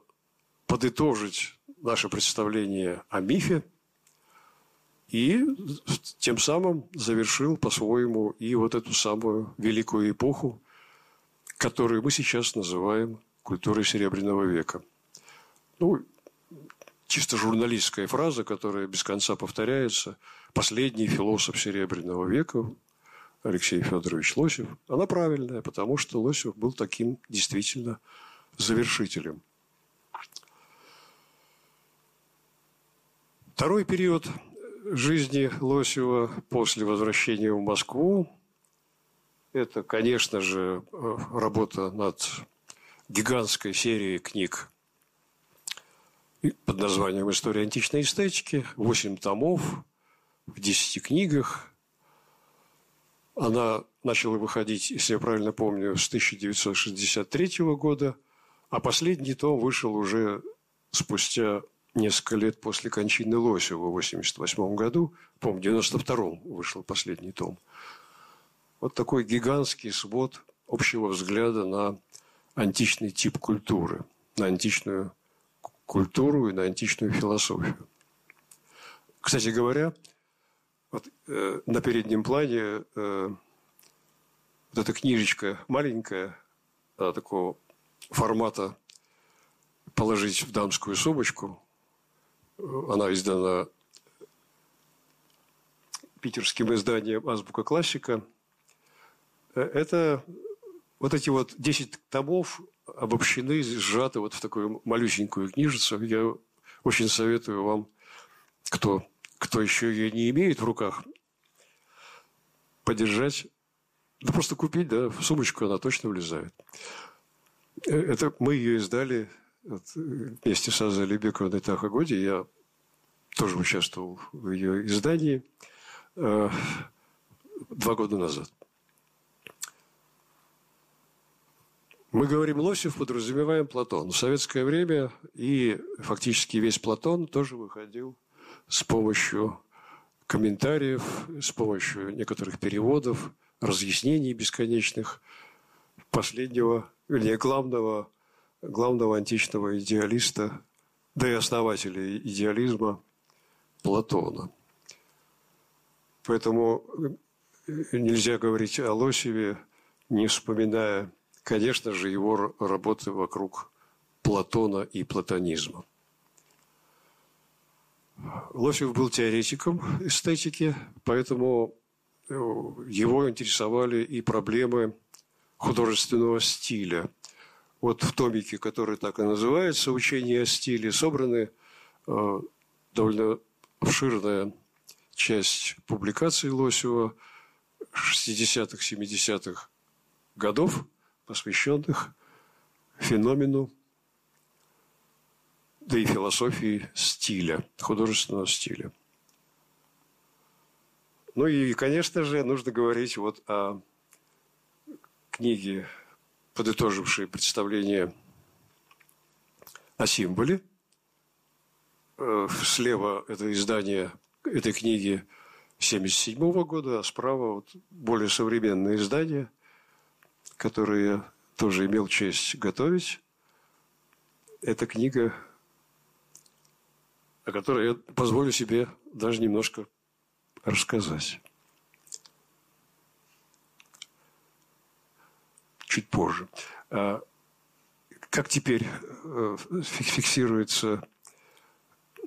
подытожить наше представление о мифе и тем самым завершил по-своему и вот эту самую великую эпоху, которую мы сейчас называем культурой Серебряного века. Ну, чисто журналистская фраза, которая без конца повторяется. Последний философ Серебряного века Алексей Федорович Лосев. Она правильная, потому что Лосев был таким действительно завершителем. Второй период жизни Лосева после возвращения в Москву – это, конечно же, работа над гигантской серией книг под названием «История античной эстетики», восемь томов в десяти книгах. Она начала выходить, если я правильно помню, с 1963 года, а последний том вышел уже спустя несколько лет после кончины Лосева в 1988 году. Помню, в 1992 вышел последний том. Вот такой гигантский свод общего взгляда на античный тип культуры, на античную культуру и на античную философию. Кстати говоря, вот, э, на переднем плане э, вот эта книжечка маленькая, э, такого формата положить в дамскую сумочку. Она издана питерским изданием «Азбука классика». Э, это вот эти вот 10 томов обобщены, сжаты вот в такую малюсенькую книжицу. Я очень советую вам, кто, кто еще ее не имеет в руках, подержать. Да просто купить, да, в сумочку она точно влезает. Э, это мы ее издали вместе с Азой Лебековой и Тахагоди. Я тоже участвовал в ее издании э, два года назад. Мы говорим Лосев, подразумеваем Платон. В советское время и фактически весь Платон тоже выходил с помощью комментариев, с помощью некоторых переводов, разъяснений бесконечных последнего, вернее, главного, главного античного идеалиста, да и основателя идеализма Платона. Поэтому нельзя говорить о Лосеве, не вспоминая конечно же, его работы вокруг Платона и платонизма. Лосев был теоретиком эстетики, поэтому э, его интересовали и проблемы художественного стиля. Вот в томике, который так и называется «Учение о стиле», собраны э, довольно обширная часть публикаций Лосева 60-х, 70-х годов – посвященных феномену, да и философии стиля, художественного стиля. Ну и, конечно же, нужно говорить вот о книге, подытожившей представление о символе. Э, слева это издание этой книги 1977 года, а справа вот более современное издание – которую я тоже имел честь готовить. Это книга, о которой я позволю себе даже немножко рассказать. Чуть позже. А как теперь э, фиксируется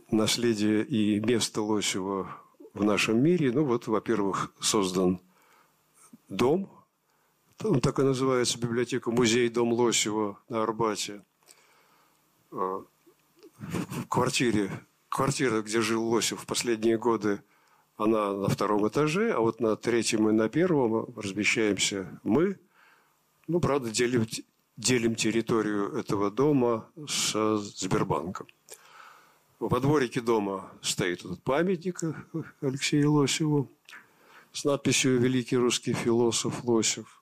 наследие и место Лосева в нашем мире? Ну вот, во-первых, создан дом – он так и называется, библиотека «Музей Дом Лосева» на Арбате. А, в квартире, квартира, где жил Лосев в последние годы, она на втором этаже, а вот на третьем и на первом размещаемся мы. Ну, правда, делим, делим территорию этого дома с Сбербанком. Во дворике дома стоит этот памятник Алексею Лосеву с надписью «Великий русский философ Лосев».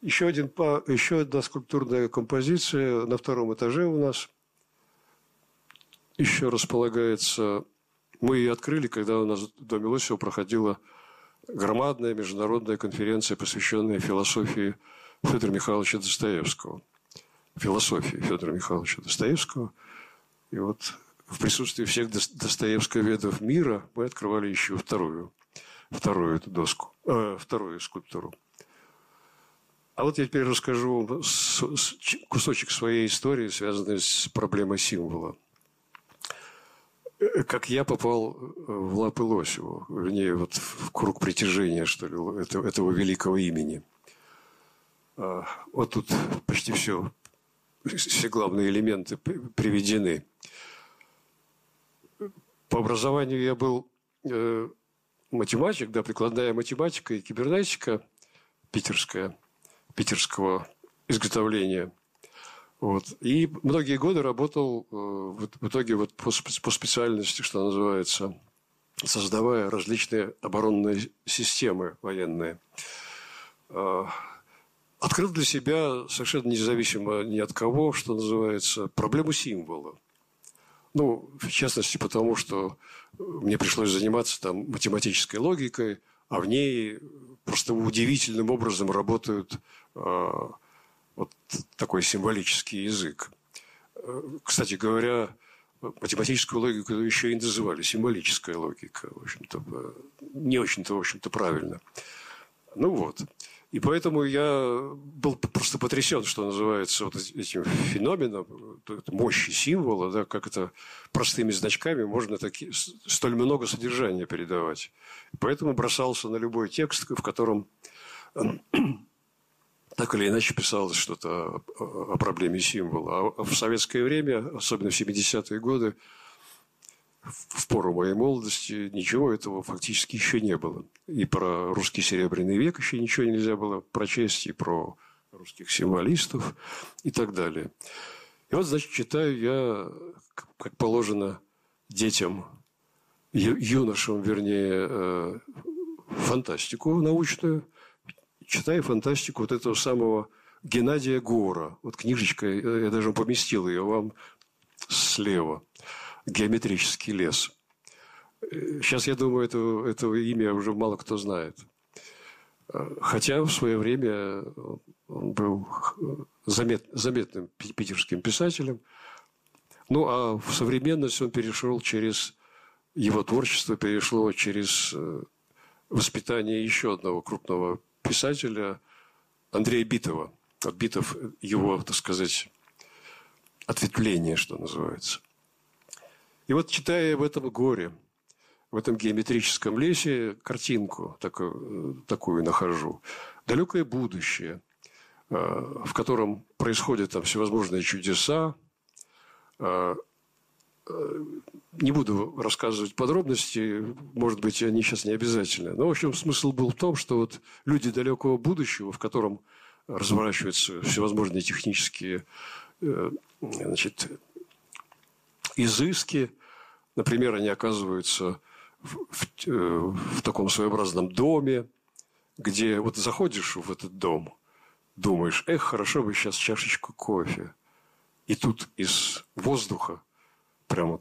Еще, один, еще одна скульптурная композиция на втором этаже у нас еще располагается. Мы ее открыли, когда у нас в Доме Лосева проходила громадная международная конференция, посвященная философии Федора Михайловича Достоевского. Философии Федора Михайловича Достоевского. И вот в присутствии всех достоевсковедов мира мы открывали еще вторую, вторую эту доску, э, вторую скульптуру. А вот я теперь расскажу кусочек своей истории, связанной с проблемой символа. Э, как я попал э, в лапы Лосеву, вернее, вот в круг притяжения, что ли, этого, этого великого имени. А, вот тут почти все, все главные элементы приведены. По образованию я был э, математик, да, прикладная математика и кибернетика питерская – питерского изготовления. Вот. И многие годы работал э, в итоге вот по, специальности, что называется, создавая различные оборонные системы военные. Э, открыл для себя совершенно независимо ни от кого, что называется, проблему символа. Ну, в частности, потому что мне пришлось заниматься там математической логикой, а в ней просто удивительным образом работают вот такой символический язык. Э, кстати говоря, математическую логику еще и называли символическая логика. В общем-то, э, не очень-то, в общем-то, правильно. Ну вот. И поэтому я был просто потрясен, что называется, вот этим феноменом, мощи символа, да, как это простыми значками можно таки, столь много содержания передавать. Поэтому бросался на любой текст, в котором так или иначе писалось что-то о, проблеме символа. А в советское время, особенно в 70-е годы, в пору моей молодости ничего этого фактически еще не было. И про русский серебряный век еще ничего нельзя было прочесть, и про русских символистов и так далее. И вот, значит, читаю я, как положено, детям, юношам, вернее, э, фантастику научную – читаю фантастику вот этого самого Геннадия Гора. Вот книжечка, я даже поместил ее вам слева. «Геометрический лес». Сейчас, я думаю, это, этого имя уже мало кто знает. Хотя в свое время он был замет, заметным питерским писателем. Ну, а в современность он перешел через... Его творчество перешло через э, воспитание еще одного крупного писателя Андрея Битова. От Битов его, так сказать, ответвление, что называется. И вот читая в этом горе, в этом геометрическом лесе картинку такую, такую нахожу. Далекое будущее, э, в котором происходят там всевозможные чудеса, Э, не буду рассказывать подробности, может быть, они сейчас не обязательны. Но, в общем, смысл был в том, что вот люди далекого будущего, в котором разворачиваются всевозможные технические э, значит, изыски, например, они оказываются в, в, э, в таком своеобразном доме, где вот заходишь в этот дом, думаешь, эх, хорошо бы сейчас чашечку кофе. И тут из воздуха прямо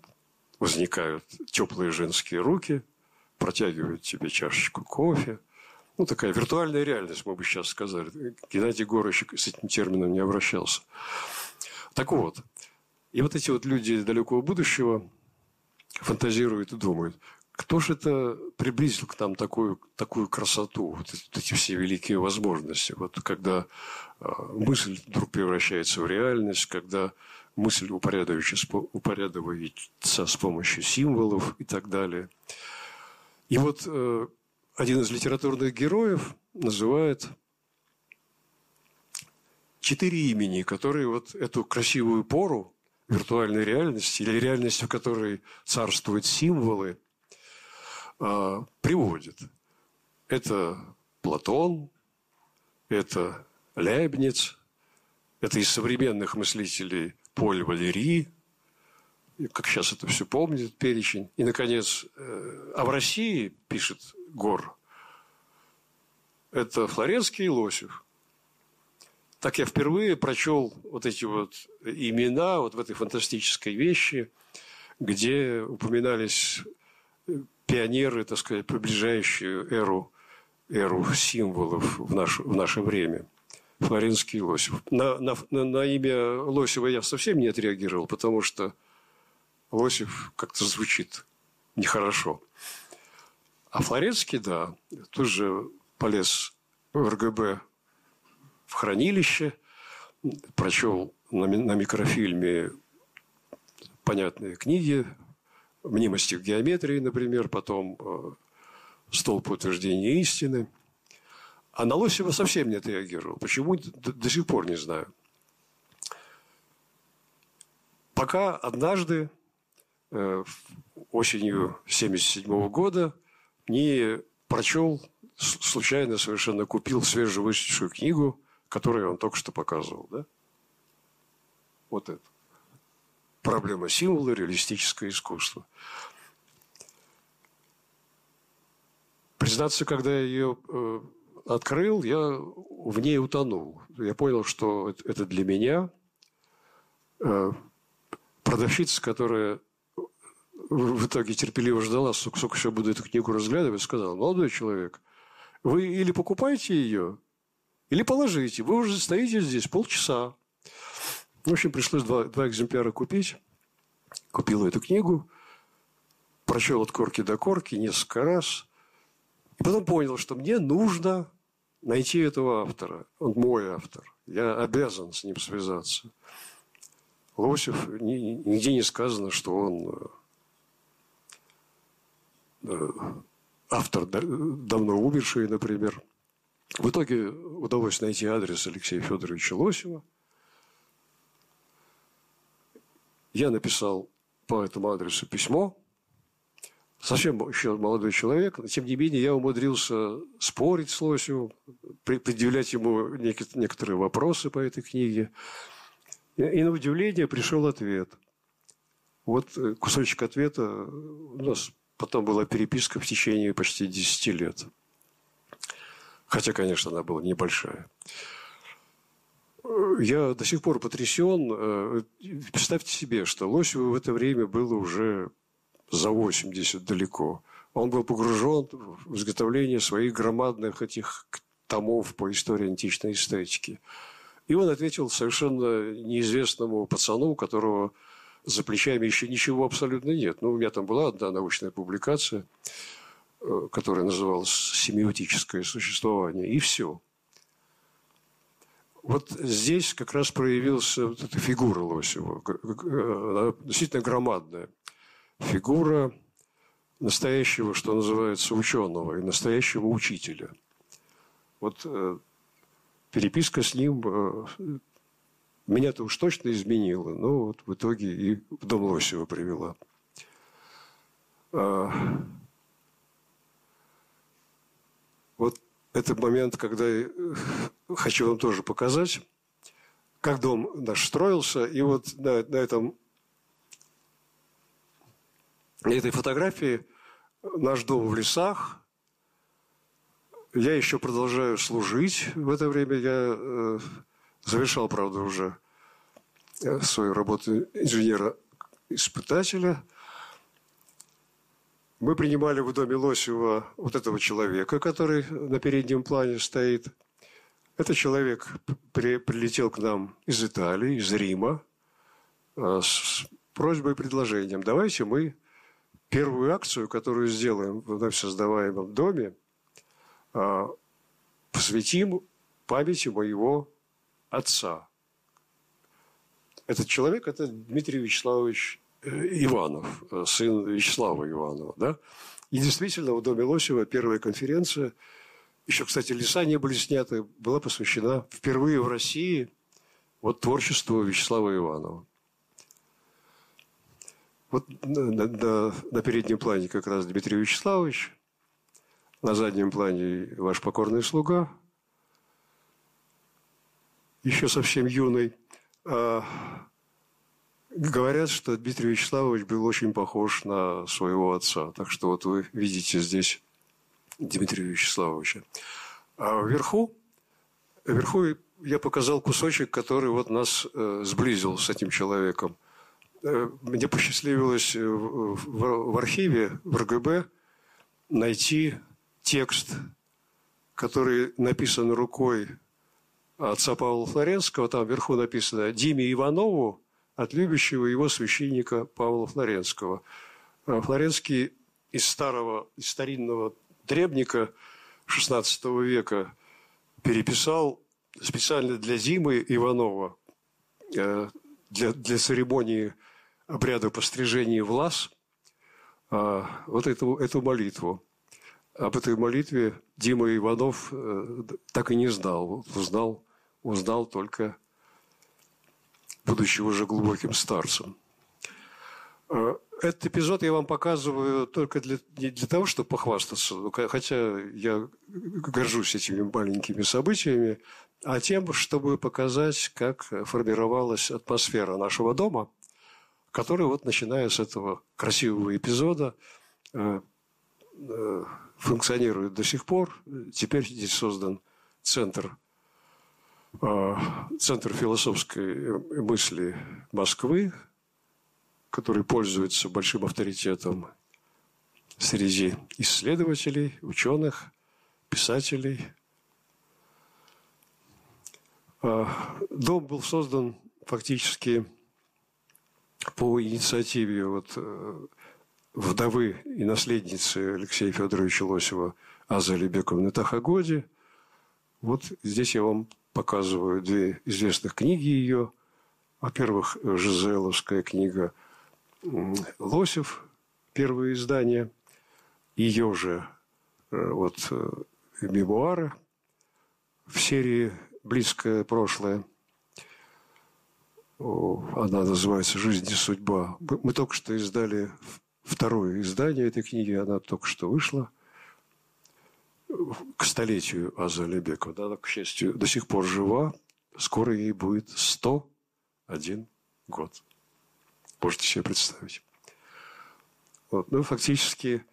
возникают теплые женские руки, протягивают тебе чашечку кофе. Ну, такая виртуальная реальность, мы бы сейчас сказали. Геннадий Горович с этим термином не обращался. Так вот, и вот эти вот люди далекого будущего фантазируют и думают, кто же это приблизил к нам такую, такую красоту, вот эти все великие возможности? Вот когда э, мысль вдруг превращается в реальность, когда мысль упорядочивается с помощью символов и так далее. И вот э, один из литературных героев называет четыре имени, которые вот эту красивую пору виртуальной реальности или реальности, в которой царствуют символы, э, приводит. Это Платон, это Лейбниц, это из современных мыслителей Поль Валерий, как сейчас это все помнит, перечень. И, наконец, э, а в России, пишет Гор, это Флоренский и Лосев. Так я впервые прочел вот эти вот имена вот в этой фантастической вещи, где упоминались пионеры, так сказать, приближающие эру, эру символов в наше, в наше время – Флоренский Лосев. На, на, на, на имя Лосева я совсем не отреагировал, потому что Лосев как-то звучит нехорошо. А Флоренский, да, тоже полез в РГБ в хранилище, прочел на, на микрофильме понятные книги, мнимости в геометрии, например, потом э, столб утверждения истины – а на Лосева совсем не отреагировал. Почему, до, до сих пор не знаю. Пока однажды, э, осенью 1977 года, не прочел, случайно совершенно купил свежевышедшую книгу, которую он только что показывал. Да? Вот это. Проблема символа, реалистическое искусство. Признаться, когда я ее открыл, я в ней утонул. Я понял, что это для меня. Э, продавщица, которая в итоге терпеливо ждала, сколько, еще буду эту книгу разглядывать, сказала, молодой человек, вы или покупаете ее, или положите. Вы уже стоите здесь полчаса. В общем, пришлось два, два экземпляра купить. Купил эту книгу, прочел от корки до корки несколько раз. И потом понял, что мне нужно найти этого автора. Он мой автор. Я обязан с ним связаться. Лосев, нигде не сказано, что он э, автор давно умерший, например. В итоге удалось найти адрес Алексея Федоровича Лосева. Я написал по этому адресу письмо. Совсем еще молодой человек, но тем не менее я умудрился спорить с Лосевым, предъявлять ему некоторые вопросы по этой книге. И на удивление пришел ответ. Вот э, кусочек ответа у нас потом была переписка в течение почти 10 лет. Хотя, конечно, она была небольшая. Я до сих пор потрясен. Э, представьте себе, что Лосеву в это время было уже за 80 далеко. Он был погружен в изготовление своих громадных этих томов по истории античной эстетики. И он ответил совершенно неизвестному пацану, у которого за плечами еще ничего абсолютно нет. Ну, у меня там была одна научная публикация – Э, которая называлась «Семиотическое существование», и все. Вот здесь как раз проявилась вот эта фигура Лосева, она действительно громадная. Фигура настоящего, что называется, ученого и настоящего учителя. Вот э, переписка с ним э, меня-то уж точно изменила, но вот в итоге и в дом Лосева привела. А, Вот это момент, когда я э, хочу вам тоже показать, как дом наш строился. И вот на, на, этом, на этой фотографии наш дом в лесах. Я еще продолжаю служить. В это время я э, завершал, правда, уже э, свою работу инженера-испытателя – мы принимали в доме Лосева вот этого человека, который на переднем плане стоит. Этот человек при, прилетел к нам из Италии, из Рима, а, с просьбой и предложением. Давайте мы первую акцию, которую сделаем в вновь создаваемом доме, а, посвятим памяти моего отца. Этот человек – это Дмитрий Вячеславович Э, Иванов, э, сын Вячеслава Иванова. Да? И действительно, в Доме Лосева первая конференция, еще, кстати, леса не были сняты, была посвящена впервые в России вот творчеству Вячеслава Иванова. Вот на, на, на переднем плане как раз Дмитрий Вячеславович, на заднем плане ваш покорный слуга, еще совсем юный. А Говорят, что Дмитрий Вячеславович был очень похож на своего отца. Так что вот вы видите здесь Дмитрия Вячеславовича. А вверху, вверху я показал кусочек, который вот нас э, сблизил с этим человеком. Э, мне посчастливилось в, в, архиве, в РГБ, найти текст, который написан рукой отца Павла Флоренского. Там вверху написано «Диме Иванову от любящего его священника Павла Флоренского. А Флоренский из старого, из старинного древника XVI века переписал специально для Зимы Иванова, э, для, для церемонии обряда пострижения в лаз, а, вот эту, эту молитву. Об этой молитве Дима Иванов э, так и не знал. Узнал, узнал только будучи уже глубоким старцем. Э, этот эпизод я вам показываю только для, не для того, чтобы похвастаться, хотя я горжусь этими маленькими событиями, а тем, чтобы показать, как формировалась атмосфера нашего дома, который вот начиная с этого красивого эпизода э, э, функционирует до сих пор. Теперь здесь создан центр, э, центр философской мысли Москвы, который пользуется большим авторитетом среди исследователей, ученых, писателей. Дом был создан фактически по инициативе вот э, вдовы и наследницы Алексея Федоровича Лосева Аза Алибековны Тахагоди. Вот здесь я вам показываю две известных книги ее. Во-первых, Жизеловская книга «Лосев», первое издание. Ее же э, вот э, мемуары в серии «Близкое прошлое». Она называется «Жизнь и судьба». Мы только что издали второе издание этой книги. Она только что вышла к столетию Аза Алибекова. Она, к счастью, до сих пор жива. Скоро ей будет 101 год. Можете себе представить. Вот. Ну, фактически,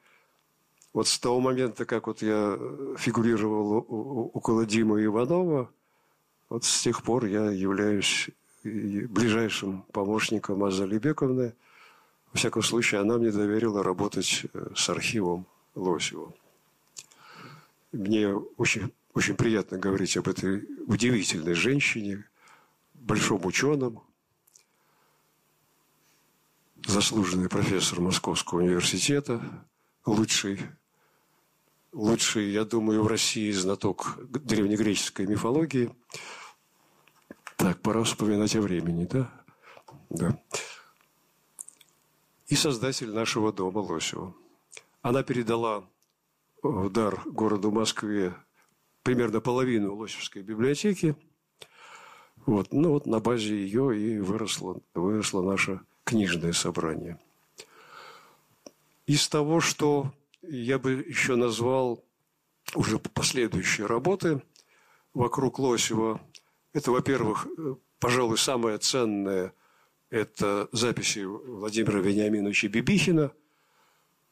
вот с того момента, как вот я фигурировал около Димы Иванова, вот с тех пор я являюсь ближайшим помощником Аза Алибековны. Во всяком случае, она мне доверила работать э, с архивом Лосева. Мне очень, очень приятно говорить об этой удивительной женщине, большом ученом, заслуженный профессор Московского университета, лучший, лучший, я думаю, в России знаток древнегреческой мифологии. Так, пора вспоминать о времени, да? Да. И создатель нашего дома Лосева. Она передала в дар городу Москве примерно половину Лосевской библиотеки. Вот. Ну вот на базе ее и выросло, выросло наше книжное собрание. Из того, что я бы еще назвал уже последующие работы вокруг Лосева, это, во-первых, пожалуй, самое ценное – это записи Владимира Вениаминовича Бибихина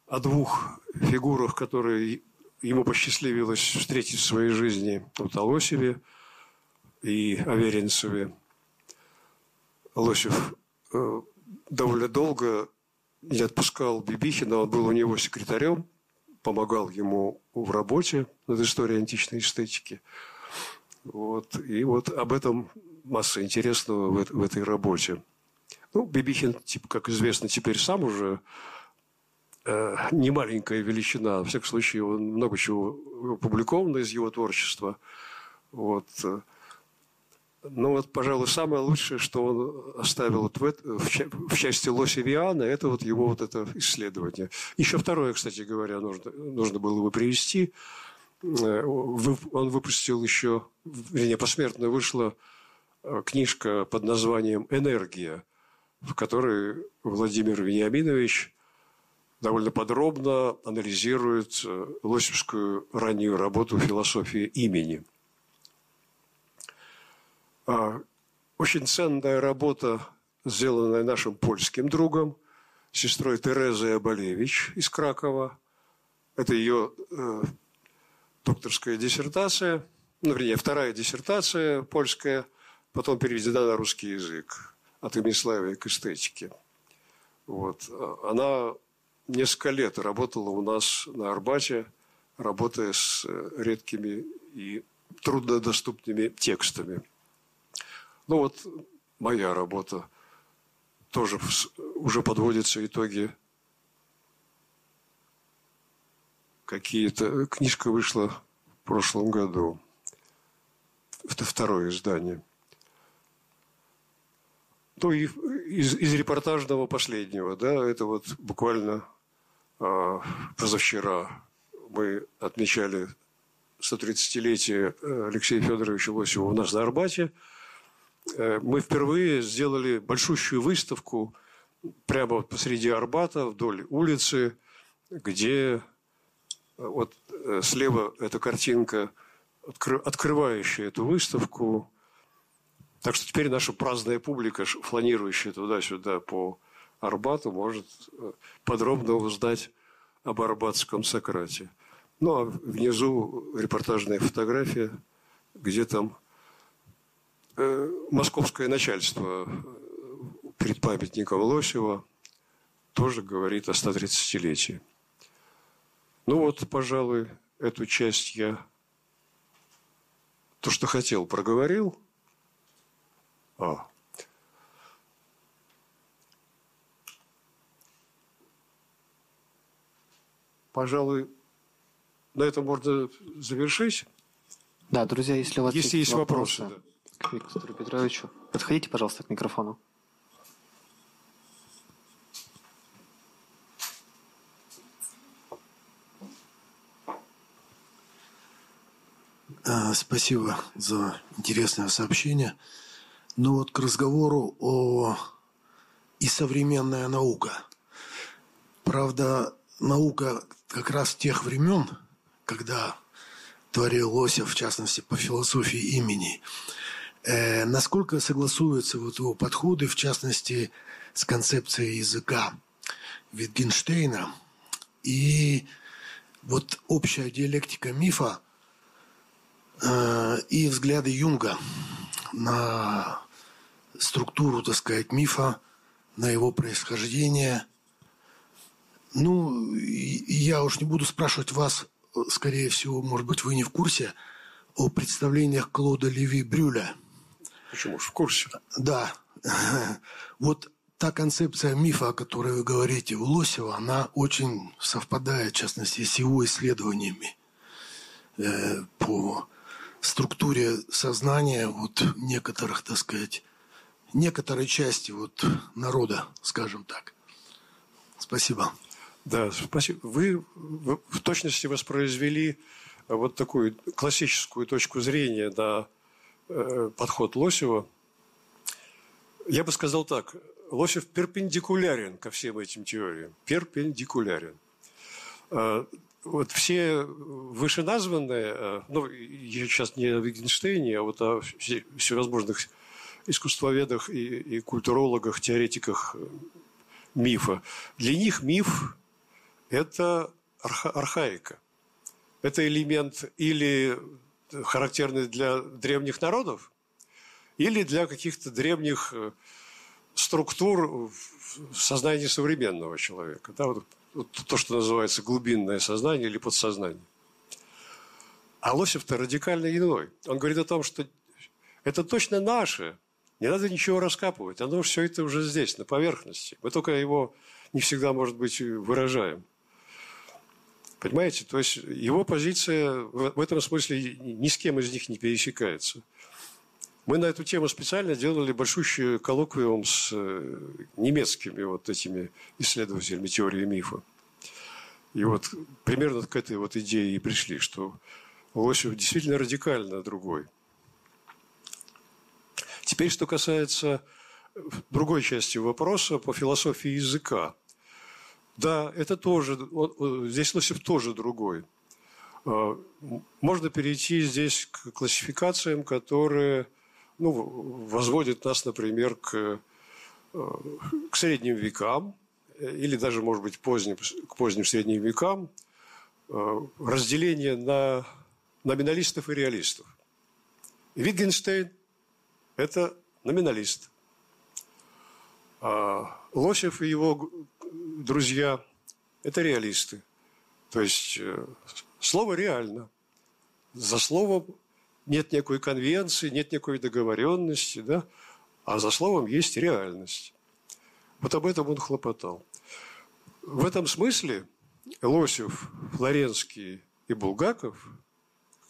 о двух фигурах, которые ему посчастливилось встретить в своей жизни. Вот о Лосеве и Аверинцеве. Лосев э, довольно долго не отпускал Бибихина, он был у него секретарем, помогал ему в работе над историей античной эстетики. Вот. И вот об этом масса интересного в, в этой работе. Ну, Бибихин, как известно, теперь сам уже э, не маленькая величина. Во всяком случае, он много чего опубликовано из его творчества. Вот. Но вот, пожалуй, самое лучшее, что он оставил вот в, в, в части Лосевиана, это вот его вот это исследование. Еще второе, кстати говоря, нужно, нужно было бы привести. Э, он выпустил еще, вернее, посмертно вышла э, книжка под названием «Энергия», в которой Владимир Вениаминович довольно подробно анализирует э, Лосевскую раннюю работу «Философия имени». А, очень ценная работа, сделанная нашим польским другом, сестрой Терезой Абалевич из Кракова. Это ее докторская диссертация, ну, вернее, вторая диссертация польская, потом переведена на русский язык от Имиславия к эстетике. Вот. Она несколько лет работала у нас на Арбате, работая с редкими и труднодоступными текстами. Ну вот моя работа тоже уже подводятся итоги какие-то... Книжка вышла в прошлом году. Это второе издание. Ну, и из, из репортажного последнего, да, это вот буквально э, позавчера мы отмечали 130-летие Алексея Федоровича Лосева у нас на Арбате. Э, мы впервые сделали большущую выставку прямо посреди Арбата, вдоль улицы, где вот э, слева эта картинка открывающая эту выставку. Так что теперь наша праздная публика, фланирующая туда-сюда по Арбату, может э, подробно узнать об арбатском Сократе. Ну, а внизу репортажная фотография, где там э, московское начальство э, перед памятником Лосева тоже говорит о 130-летии. Ну вот, пожалуй, эту часть я то, что хотел, проговорил. А. Пожалуй, на этом можно завершить.
Да, друзья, если у вас
если есть, есть вопросы,
вопросы да. к Виктору Петровичу, подходите, пожалуйста, к микрофону.
Спасибо за интересное сообщение. Ну вот к разговору о и современная наука. Правда, наука как раз тех времен, когда творил Лосев, в частности, по философии имени, э, насколько согласуются вот его подходы, в частности, с концепцией языка Витгенштейна и вот общая диалектика мифа – и взгляды Юнга на структуру, так сказать, мифа, на его происхождение. Ну, я уж не буду спрашивать вас, скорее всего, может быть, вы не в курсе, о представлениях Клода Леви Брюля.
Почему же в курсе?
Да. Вот та концепция мифа, о которой вы говорите у Лосева, она очень совпадает, в частности, с его исследованиями э, по структуре сознания вот некоторых, так сказать, некоторой части вот народа, скажем так. Спасибо.
Да, спасибо. Вы в точности воспроизвели вот такую классическую точку зрения на э, подход Лосева. Я бы сказал так. Лосев перпендикулярен ко всем этим теориям. Перпендикулярен. Э, вот все вышеназванные, э, ну, я сейчас не о Wittgensteinе, а вот о всевозможных искусствоведах и, и культурологах, теоретиках э, мифа. Для них миф – это арха, архаика. Это элемент или характерный для древних народов, или для каких-то древних э, структур в сознании современного человека. Да, вот то, что называется глубинное сознание или подсознание. А Лосев-то радикально иной. Он говорит о том, что это точно наше, не надо ничего раскапывать, оно все это уже здесь, на поверхности. Мы только его не всегда, может быть, выражаем. Понимаете? То есть его позиция в этом смысле ни с кем из них не пересекается. Мы на эту тему специально делали большущий коллоквиум с э, немецкими вот этими исследователями теории мифа. И вот примерно к этой вот идее и пришли, что Лосев действительно радикально другой. Теперь, что касается другой части вопроса по философии языка. Да, это тоже, здесь Лосев тоже другой. А, можно перейти здесь к классификациям, которые ну, возводит нас, например, к, э, к средним векам, или даже, может быть, поздним, к поздним средним векам, э, разделение на номиналистов и реалистов. Витгенштейн – это номиналист. А Лосев и его друзья – это реалисты. То есть э, слово реально. За словом нет никакой конвенции, нет никакой договоренности, да? а за словом есть реальность. Вот об этом он хлопотал. В этом смысле Лосев, Флоренский и Булгаков,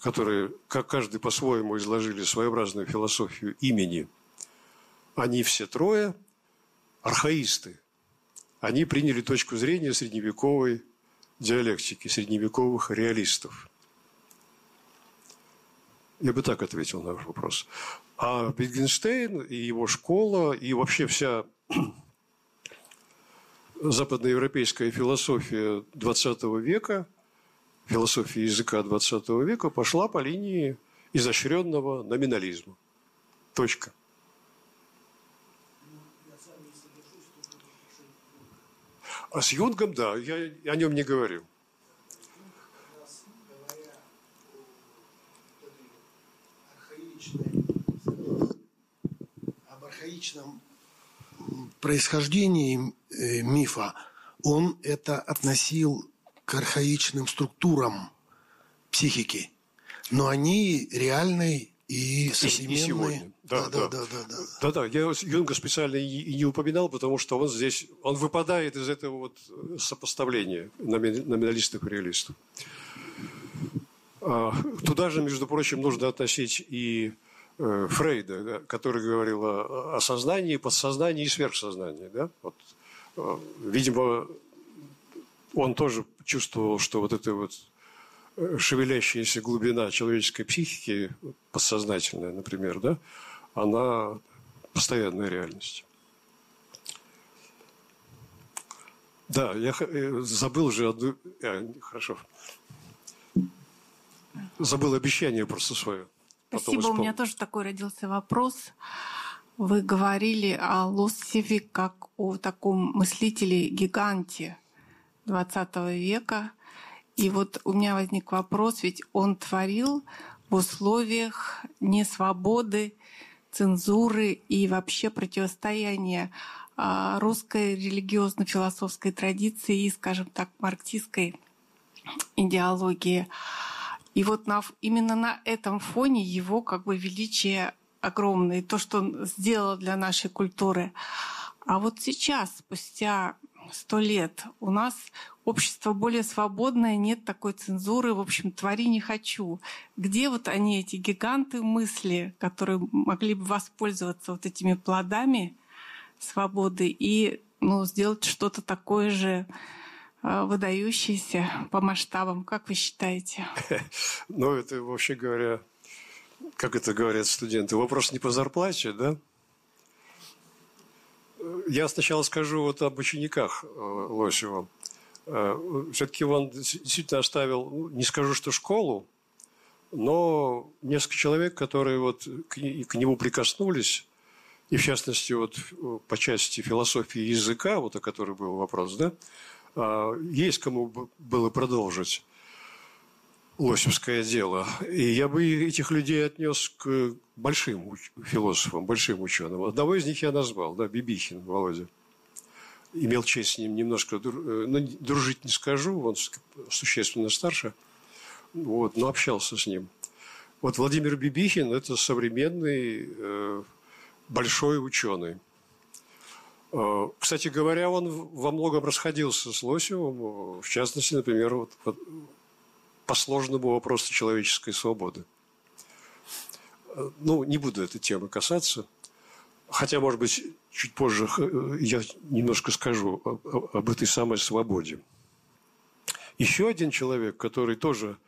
которые, как каждый по-своему изложили своеобразную философию имени, они все трое архаисты. Они приняли точку зрения средневековой диалектики, средневековых реалистов – я бы так ответил на ваш вопрос. А Wittgenstein и его школа, и вообще вся западноевропейская философия XX века философии языка XX века пошла по линии изощренного номинализма. Точка. А с Юнгом, да, я о нем не говорил.
Архаичном происхождении э, мифа, он это относил к архаичным структурам психики, но они реальной и современной. И сегодня.
Да, да, да. Да, да, да. да, да. Я Юнга специально и не упоминал, потому что он здесь, он выпадает из этого вот сопоставления номиналистов и реалистов. А, туда же, между прочим, нужно относить и э, Фрейда, который говорил о, сознании, подсознании и сверхсознании. Да? Вот, э, видимо, он тоже чувствовал, что вот эта вот э, шевелящаяся глубина человеческой психики, подсознательная, например, да, она постоянная реальность. Да, я забыл же одну... Хорошо. Забыл обещание просто свое.
Спасибо. У меня тоже такой родился вопрос. Вы говорили о Лосеве как о таком мыслителе-гиганте. XX века. И вот у меня возник вопрос, ведь он творил в условиях несвободы, цензуры и вообще противостояния а, русской религиозно-философской традиции и, скажем так, марксистской идеологии. И вот на, именно на этом фоне его как бы величие огромное, то, что он сделал для нашей культуры. А вот сейчас, спустя сто лет. У нас общество более свободное, нет такой цензуры, в общем, твори не хочу. Где вот они, эти гиганты мысли, которые могли бы воспользоваться вот этими плодами свободы и ну, сделать что-то такое же э, выдающееся по масштабам, как вы считаете?
Ну, это, вообще говоря, как это говорят студенты, вопрос не по зарплате, да? Я сначала скажу вот об учениках э, Лосева. Э, Все-таки он действительно оставил, ну, не скажу, что школу, но несколько человек, которые вот к нему прикоснулись, и в частности вот по части философии языка, вот о которой был вопрос, да, есть кому было продолжить лосевское дело. И я бы этих людей отнес к большим философам, большим ученым. Одного из них я назвал, да, Бибихин Володя. Имел честь с ним немножко, э, ну, дружить не скажу, он существенно старше, вот, но общался с ним. Вот Владимир Бибихин – это современный э, большой ученый. Э, кстати говоря, он во многом расходился с Лосевым, в частности, например, вот, по сложному вопросу человеческой свободы. Ну, не буду этой темы касаться. Хотя, может быть, чуть позже я немножко скажу об этой самой свободе. Еще один человек, который тоже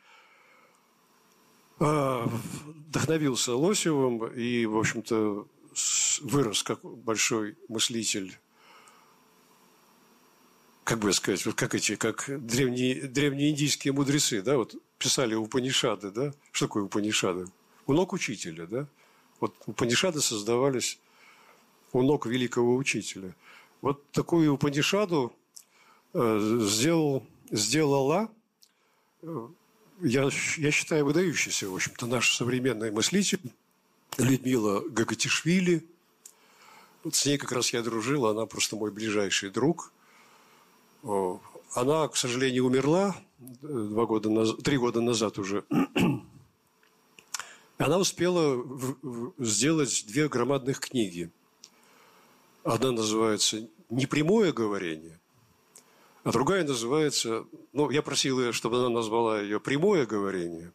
вдохновился Лосевым и, в общем-то, вырос как большой мыслитель как бы сказать, вот как эти, как древние, древние индийские мудрецы, да, вот писали Упанишады, да, что такое Упанишады? У ног учителя, да, вот Упанишады создавались у ног великого учителя. Вот такую Упанишаду э, сделал, сделала, э, я, я считаю, выдающийся, в общем-то, наш современный мыслитель Людмила Гагатишвили. Вот с ней как раз я дружил, она просто мой ближайший друг – она, к сожалению, умерла э, два года назад, три года назад уже. Она успела сделать две громадных книги. Одна называется «Непрямое говорение», а другая называется, ну, я просил ее, чтобы она назвала ее «Прямое говорение»,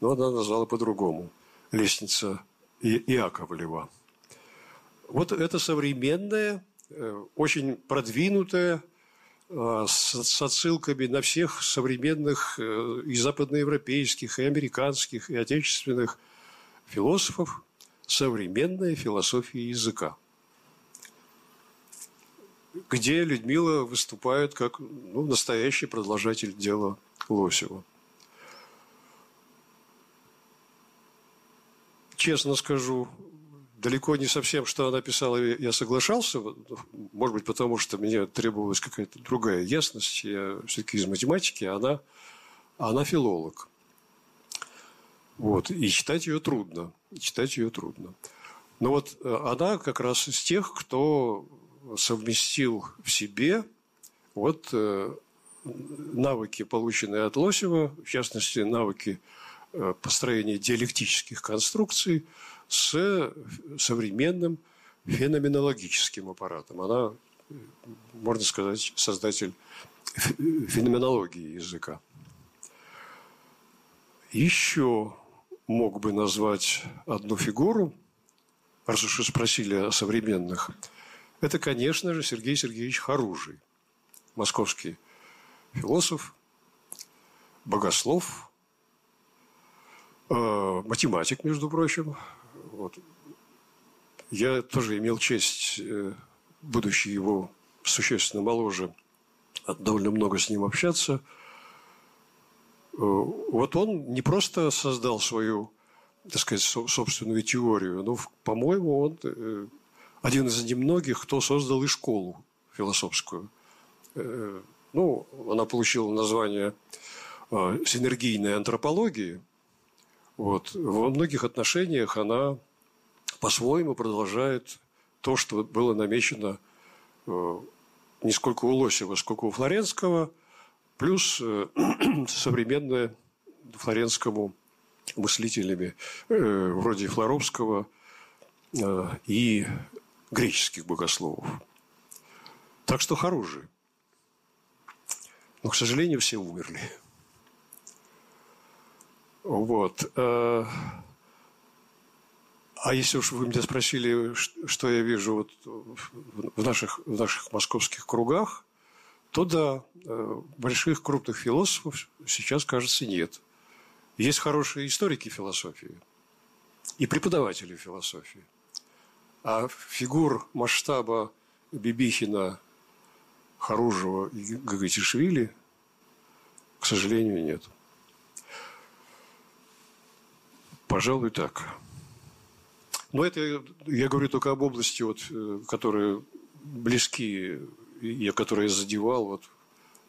но она назвала по-другому «Лестница Иаковлева». Вот это современная, э, очень продвинутая Э, с отсылками на всех современных э, и западноевропейских, и американских, и отечественных философов современная философия языка, где Людмила выступает как ну, настоящий продолжатель дела Лосева. Честно скажу, далеко не совсем, что она писала, я соглашался. Может быть, потому что мне требовалась какая-то другая ясность. Я все-таки из математики, а она, а она филолог. Вот. И читать ее трудно. читать ее трудно. Но вот э, она как раз из тех, кто совместил в себе вот э, навыки, полученные от Лосева, в частности, навыки э, построения диалектических конструкций с современным феноменологическим аппаратом. Она, можно сказать, создатель феноменологии языка. Еще мог бы назвать одну фигуру, раз уж вы спросили о современных, это, конечно же, Сергей Сергеевич Харужий, московский философ, богослов, э, математик, между прочим. Вот. Я тоже имел честь, э, будучи его существенно моложе, довольно много с ним общаться – Э, вот он не просто создал свою, так сказать, собственную теорию, но, по-моему, он э, один из немногих, кто создал и школу философскую. Э, ну, она получила название синергийной антропологии. Вот. Во многих отношениях она по-своему продолжает то, что было намечено не сколько у Лосева, сколько у Флоренского – плюс э, современное флоренскому мыслителями э, вроде Флоровского э, и греческих богословов. Так что хорошие. Но, к сожалению, все умерли. Вот. А если уж вы меня спросили, что я вижу вот в наших, в наших московских кругах, то да, э, больших крупных философов сейчас, кажется, нет. Есть хорошие историки философии и преподаватели философии. А фигур масштаба Бибихина, Харужева и Гагатишвили, к сожалению, нет. Пожалуй, так. Но это я говорю только об области, вот, э, которые близки я, который задевал вот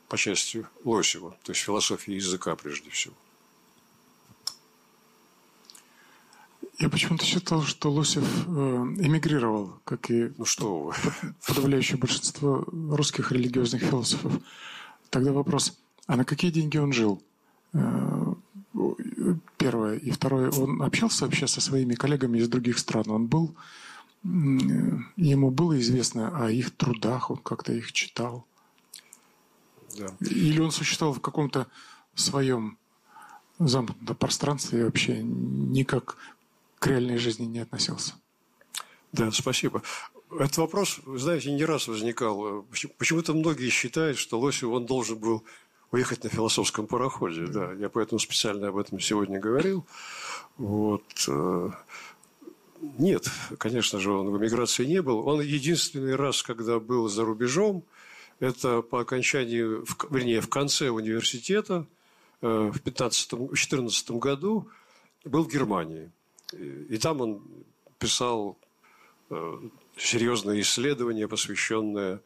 по части Лосева, то есть философии языка прежде всего.
Я почему-то считал, что Лосев э, эмигрировал, как и
ну что вы.
подавляющее большинство русских религиозных философов. Тогда вопрос, а на какие деньги он жил? Первое. И второе, он общался вообще со своими коллегами из других стран? Он был ему было известно о их трудах, он как-то их читал. Да. Или он существовал в каком-то своем замкнутом пространстве и вообще никак к реальной жизни не относился.
Да, спасибо. Этот вопрос, знаете, не раз возникал. Почему-то многие считают, что Лосев он должен был уехать на философском пароходе. Да, я поэтому специально об этом сегодня говорил. Вот. Э, нет, конечно же, он в эмиграции не был. Он единственный раз, когда был за рубежом, это по окончании, вернее, в конце университета э, в 2014 году был в Германии. И там он писал э, серьезное исследование, посвященное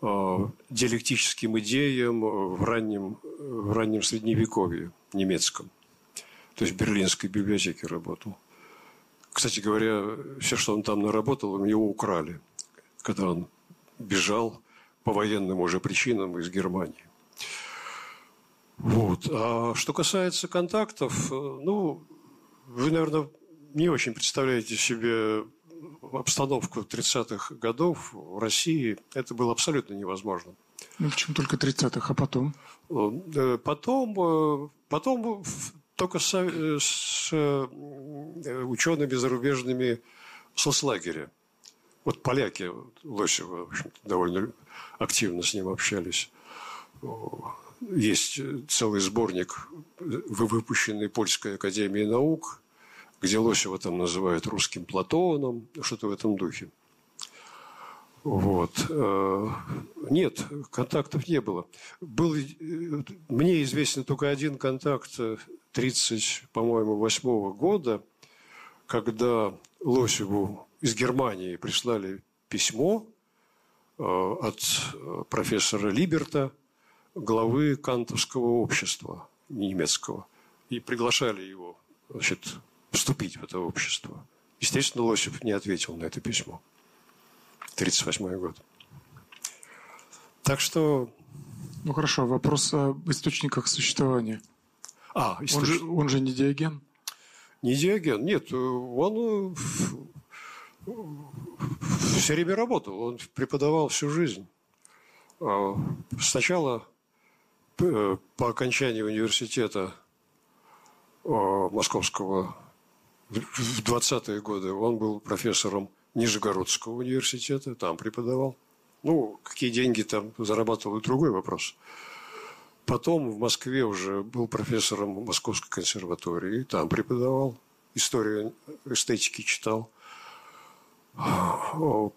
диалектическим идеям в раннем, в раннем Средневековье немецком. То есть в Берлинской библиотеке работал. Кстати говоря, все, что он там наработал, у него украли, когда он бежал по военным уже причинам из Германии. Вот. А что касается контактов, ну, вы, наверное, не очень представляете себе обстановку 30-х годов в России. Это было абсолютно невозможно.
Ну, почему только 30-х, а потом?
Э, потом, э, потом только с, э, с учеными зарубежными соцлагеря. Вот поляки Лосева, в общем довольно активно с ним общались. Есть целый сборник, выпущенный Польской академией наук, где Лосева там называют русским Платоном, что-то в этом духе. Вот. Э, нет, контактов не было. Был, э, мне известен только один контакт 30, по-моему, восьмого года, когда Лосеву из Германии прислали письмо э, от профессора Либерта, главы Кантовского общества немецкого, и приглашали его значит, вступить в это общество. Естественно, Лосев не ответил на это письмо. 1938 год. Так что...
Ну хорошо, вопрос об источниках существования.
А,
источ... он, же, он же не Диоген?
Не Диоген, нет. Он все время работал, он преподавал всю жизнь. А, сначала по окончании университета а, Московского в 20-е годы он был профессором Нижегородского университета, там преподавал. Ну, какие деньги там зарабатывал, другой вопрос. Потом в Москве уже был профессором Московской консерватории, там преподавал, историю эстетики читал.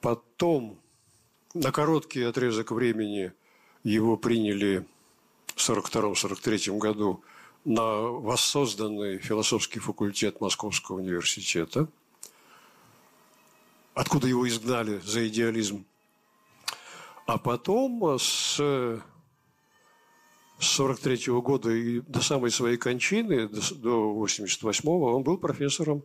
Потом на короткий отрезок времени его приняли в 1942-1943 году на воссозданный философский факультет Московского университета – откуда его изгнали за идеализм. А потом с 43 -го года и до самой своей кончины, до 88-го, он был профессором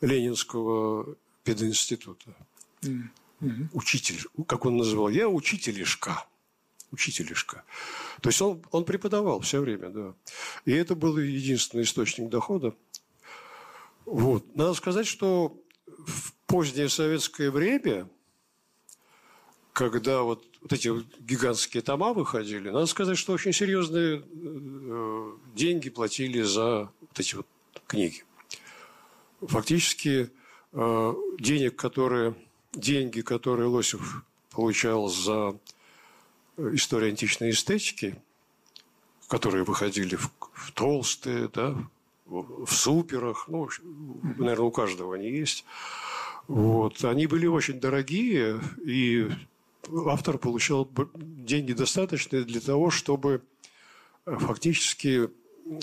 Ленинского пединститута. Mm-hmm. Учитель, как он называл, я учителишка. Учителишка. То есть он, он преподавал все время, да. И это был единственный источник дохода. Вот. Надо сказать, что в позднее советское время, когда вот, вот эти гигантские тома выходили, надо сказать, что очень серьезные э, деньги платили за вот эти вот книги. Фактически э, денег, которые, деньги, которые Лосев получал за историю античной эстетики, которые выходили в, в толстые, да, в суперах, ну, наверное, у каждого они есть. Вот. Они были очень дорогие, и автор получал деньги достаточные для того, чтобы э, фактически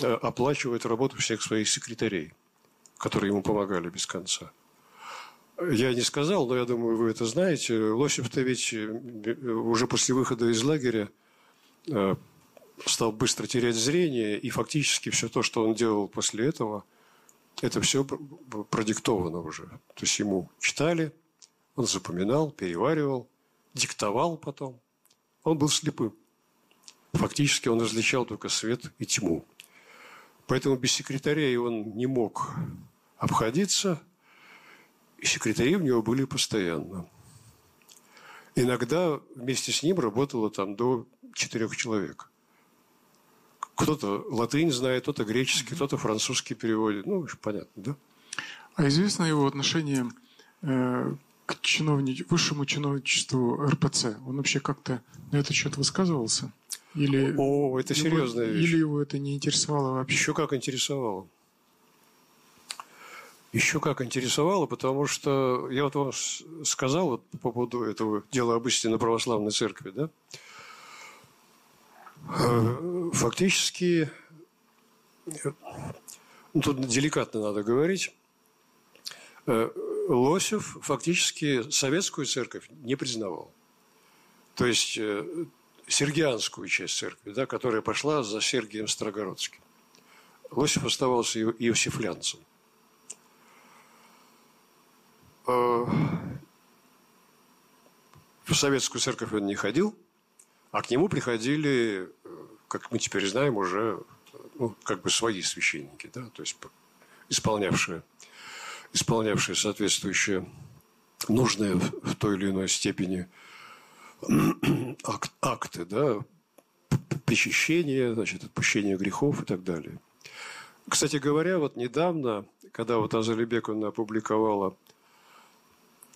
э, оплачивать работу всех своих секретарей, которые ему помогали без конца. Я не сказал, но я думаю, вы это знаете. Лосев-то ведь э, уже после выхода из лагеря стал быстро терять зрение, и фактически все то, что он делал после этого, это все продиктовано уже. То есть ему читали, он запоминал, переваривал, диктовал потом. Он был слепым. Фактически он различал только свет и тьму. Поэтому без секретарей он не мог обходиться, и секретари у него были постоянно. Иногда вместе с ним работало там до четырех человек. Кто-то латынь знает, кто-то греческий, кто-то французский переводит. Ну, понятно, да?
А известно его отношение э, к чиновни... высшему чиновничеству РПЦ? Он вообще как-то на этот счет высказывался? Или
О, это
его,
серьезная вещь.
Или его это не интересовало вообще?
Еще как интересовало. Еще как интересовало, потому что я вот вам сказал вот по поводу этого дела об истине православной церкви, да? Э, фактически, ну, тут деликатно надо говорить, э, Лосев фактически советскую церковь не признавал. То есть сергианскую часть церкви, да, которая пошла за Сергием Строгородским. Лосев оставался иосифлянцем. В советскую церковь он не ходил – а к нему приходили, как мы теперь знаем, уже ну, как бы свои священники, да, то есть исполнявшие, исполнявшие соответствующие нужные в той или иной степени акт, акты, да, причащения, значит, отпущения грехов и так далее. Кстати говоря, вот недавно, когда вот Азали Бековна опубликовала,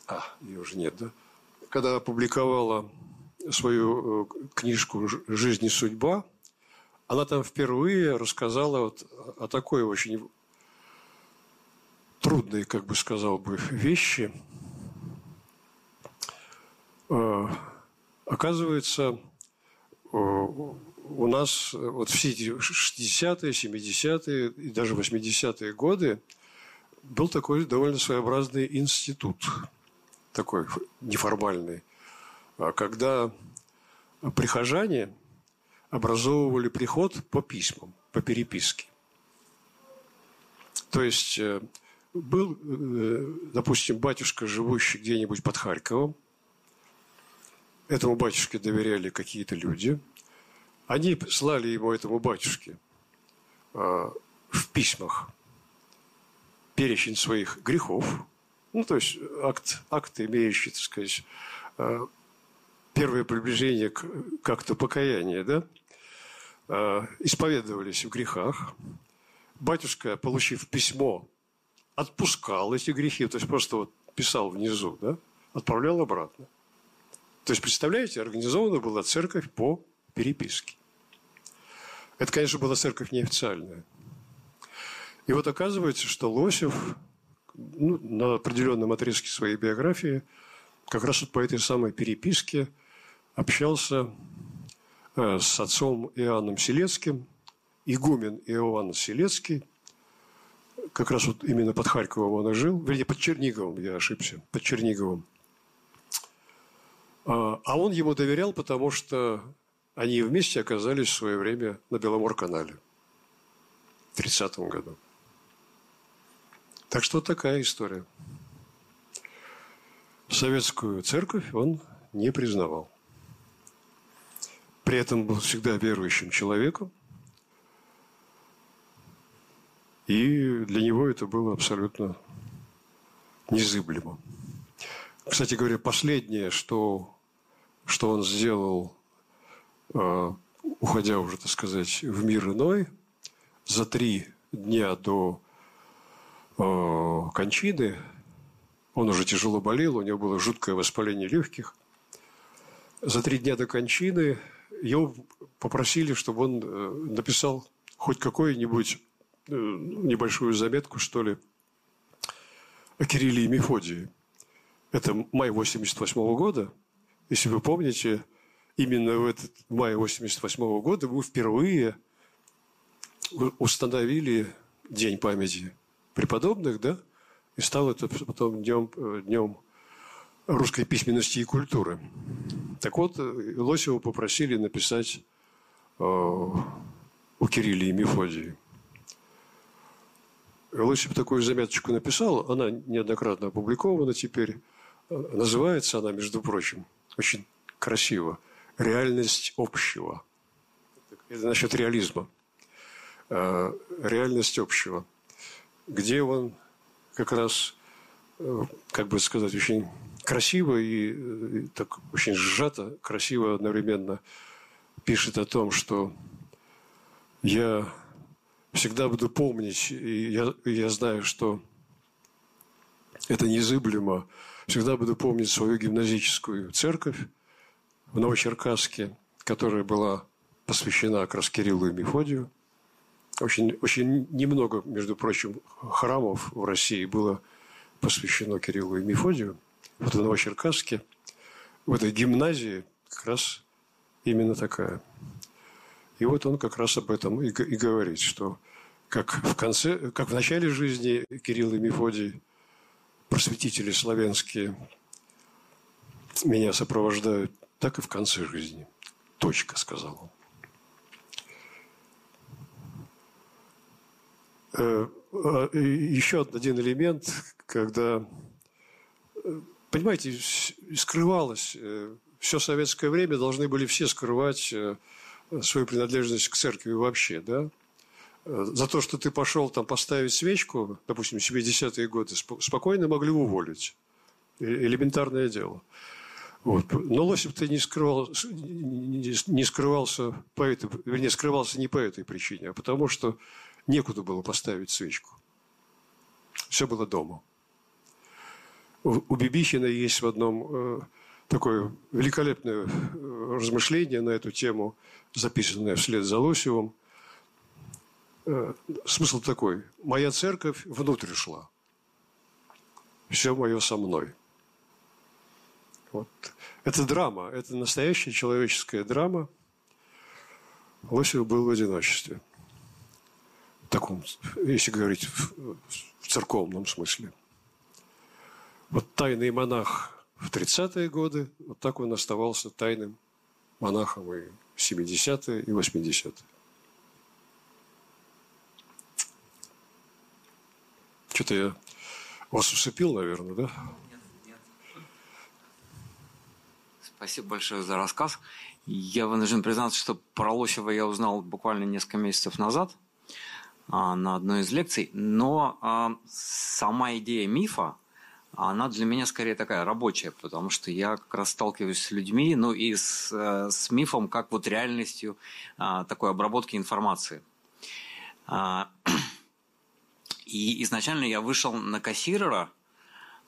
а, ее уже нет, да, когда опубликовала свою э, книжку «Жизнь и судьба», она там впервые рассказала вот о такой очень трудной, как бы сказал бы, вещи. оказывается, у нас вот все эти 60-е, 70-е и даже 80-е годы был такой довольно своеобразный институт, такой неформальный, а когда прихожане образовывали приход по письмам, по переписке. То есть э, был, э, допустим, батюшка, живущий где-нибудь под Харьковом, этому батюшке доверяли какие-то люди, они слали ему, этому батюшке, э, в письмах перечень своих грехов, ну, то есть акт, акт имеющий, так сказать, первое приближение к, к акту покаяния, да, исповедовались в грехах. Батюшка, получив письмо отпускал эти грехи, то есть просто вот писал внизу, да, отправлял обратно. То есть, представляете, организована была церковь по переписке. Это, конечно, была церковь неофициальная. И вот оказывается, что Лосев ну, на определенном отрезке своей биографии как раз вот по этой самой переписке общался э, с отцом Иоанном Селецким, игумен Иоанн Селецкий – как раз вот именно под Харьковом он и жил, вернее, под Черниговым, я ошибся, под Черниговым. А, а он ему доверял, потому что они вместе оказались в свое время на Беломор-канале в 30-м году. Так что такая история. Советскую церковь он не признавал. При этом был всегда верующим человеком – И для него это было абсолютно незыблемо. Кстати говоря, последнее, что, что он сделал, э, уходя уже, так сказать, в мир иной, за три дня до кончины, он уже тяжело болел, у него было жуткое воспаление легких. За три дня до кончины его попросили, чтобы он э, написал хоть какой-нибудь Э, небольшую заметку, что ли, о Кирилле и Мефодии. Это май 88 -го года. Если вы помните, именно в этот май 88 -го года мы впервые установили День памяти преподобных, да, и стал это потом днем, днем русской письменности и культуры. Так вот, Лосева попросили написать э, о Кирилле и Мефодии. Лысев такую заметочку написал, она неоднократно опубликована теперь. Называется она, между прочим, очень красиво «Реальность общего». Это насчет реализма. А, реальность общего. Где он как раз, э, как бы сказать, очень красиво и так очень сжато, красиво одновременно пишет о том, что я всегда буду помнить, и я, я знаю, что это незыблемо, всегда буду помнить свою гимназическую церковь в Новочеркасске, которая была посвящена как раз Кириллу и Мефодию. Очень, очень немного, между прочим, храмов в России было посвящено Кириллу и Мефодию. Вот в Новочеркасске, в этой гимназии как раз именно такая – и вот он как раз об этом и, и говорит, что как в, конце, как в начале жизни Кирилл и Мефодий, просветители славянские, меня сопровождают, так и в конце жизни. Точка, сказал он. Э, а, еще один элемент, когда, э, понимаете, скрывалось, э, все советское время должны были все скрывать свою принадлежность к церкви вообще, да, за то, что ты пошел там поставить свечку, допустим, 70-е годы, спокойно могли уволить. Элементарное дело. Вот. Но Лосев-то не, скрывал, не скрывался по этой, вернее, скрывался не по этой причине, а потому что некуда было поставить свечку. Все было дома. У Бибихина есть в одном э, такое великолепное э, размышление на эту тему, записанное вслед за Лосевым. Э, смысл такой. Моя церковь внутрь шла. Все мое со мной. Вот. Это драма, это настоящая человеческая драма. Лосев был в одиночестве. Таком, если говорить в, в церковном смысле. Вот тайный монах в 30-е годы, вот так он оставался тайным монахом и в 70-е, и 80-е. Что-то я вас усыпил, наверное, да? Нет, нет.
Спасибо большое за рассказ. Я вынужден признаться, что про Лосева я узнал буквально несколько месяцев назад на одной из лекций, но а, сама идея мифа, она для меня скорее такая рабочая, потому что я как раз сталкиваюсь с людьми, ну и с, э, с мифом, как вот реальностью а, такой обработки информации. А, и изначально я вышел на кассирера,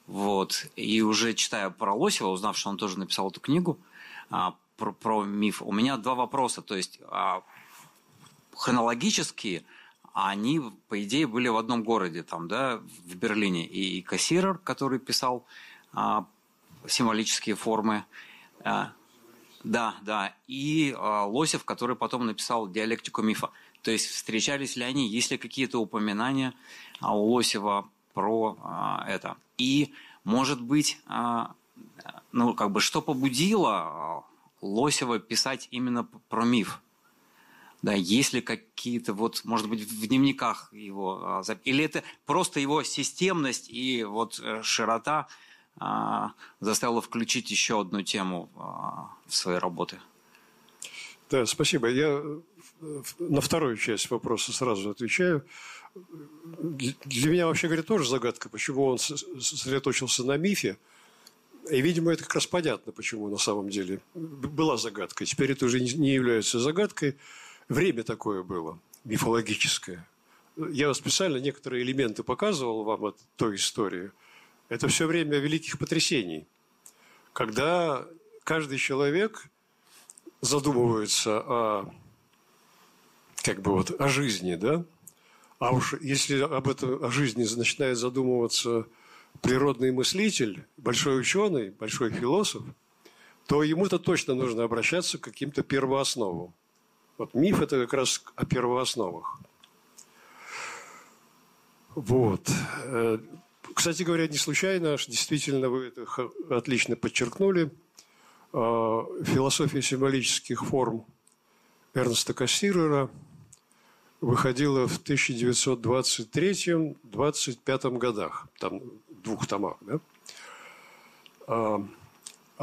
вот, и уже читая про Лосева, узнав, что он тоже написал эту книгу а, про, про миф, у меня два вопроса. То есть а, хронологически они, по идее, были в одном городе, там, да, в Берлине. И кассирер, который писал а, символические формы, а, да, да, и а, Лосев, который потом написал диалектику мифа. То есть встречались ли они, есть ли какие-то упоминания а, у Лосева про а, это. И, может быть, а, ну, как бы, что побудило Лосева писать именно про миф? Да, есть ли какие-то, вот, может быть, в дневниках его, или это просто его системность и вот э, широта заставила включить еще одну тему в свои работы?
Да, спасибо. Я на вторую часть вопроса сразу отвечаю. Для меня, вообще говоря, тоже загадка, почему он сосредоточился на мифе. И, видимо, это как раз понятно, почему на самом деле была загадка. Теперь это уже не является загадкой. Время такое было, мифологическое. Я специально некоторые элементы показывал вам от той истории. Это все время великих потрясений, когда каждый человек задумывается о как бы вот о жизни, да? А уж если об этом, о жизни начинает задумываться природный мыслитель, большой ученый, большой философ, то ему-то точно нужно обращаться к каким-то первоосновам. Вот миф – это как раз о первоосновах. Вот. Э, кстати говоря, не случайно, действительно вы это отлично подчеркнули, э, философия символических форм Эрнста Кассирера – выходила в 1923-25 годах, там в двух томах. Да? А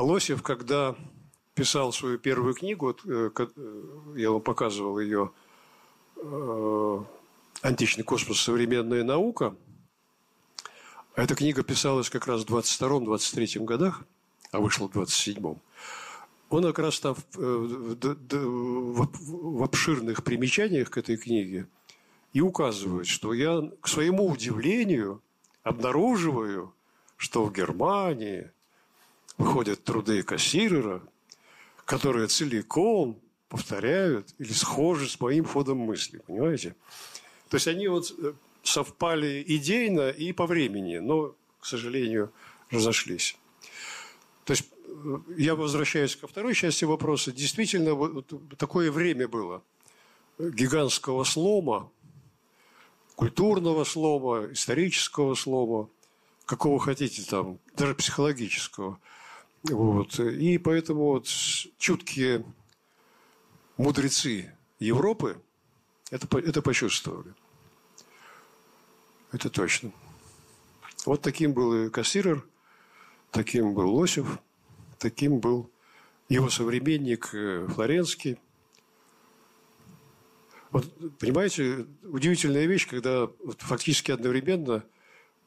Лосев, когда писал свою первую книгу, вот, э, э, я вам показывал ее э, «Античный космос. Современная наука», эта книга писалась как раз в 22-23 годах, а вышла в 27-м он как раз там в, в, в обширных примечаниях к этой книге и указывает, что я, к своему удивлению, обнаруживаю, что в Германии выходят труды Кассирера, которые целиком повторяют или схожи с моим ходом мысли, понимаете? То есть они вот э, совпали идейно и по времени, но, к сожалению, разошлись. То есть я возвращаюсь ко второй части вопроса. Действительно, вот такое время было гигантского слома, культурного слома, исторического слома, какого хотите там, даже психологического. Вот. И поэтому вот чуткие мудрецы Европы это, это почувствовали. Это точно. Вот таким был и Кассирер, таким был Лосев – таким был его современник э, Флоренский. Вот, понимаете, удивительная вещь, когда вот фактически одновременно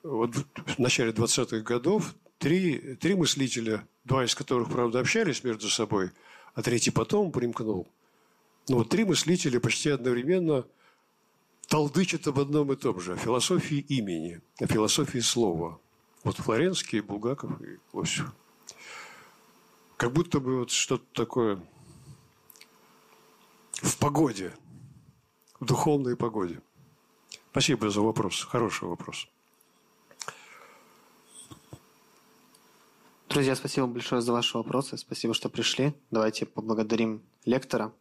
вот в начале 20-х годов три, три мыслителя, два из которых, правда, общались между собой, а третий потом примкнул. Но вот три мыслителя почти одновременно толдычат об одном и том же, о философии имени, о философии слова. Вот Флоренский, Булгаков и Лосев. Как будто бы вот что-то такое в погоде, в духовной погоде. Спасибо за вопрос. Хороший вопрос.
Друзья, спасибо большое за ваши вопросы. Спасибо, что пришли. Давайте поблагодарим лектора.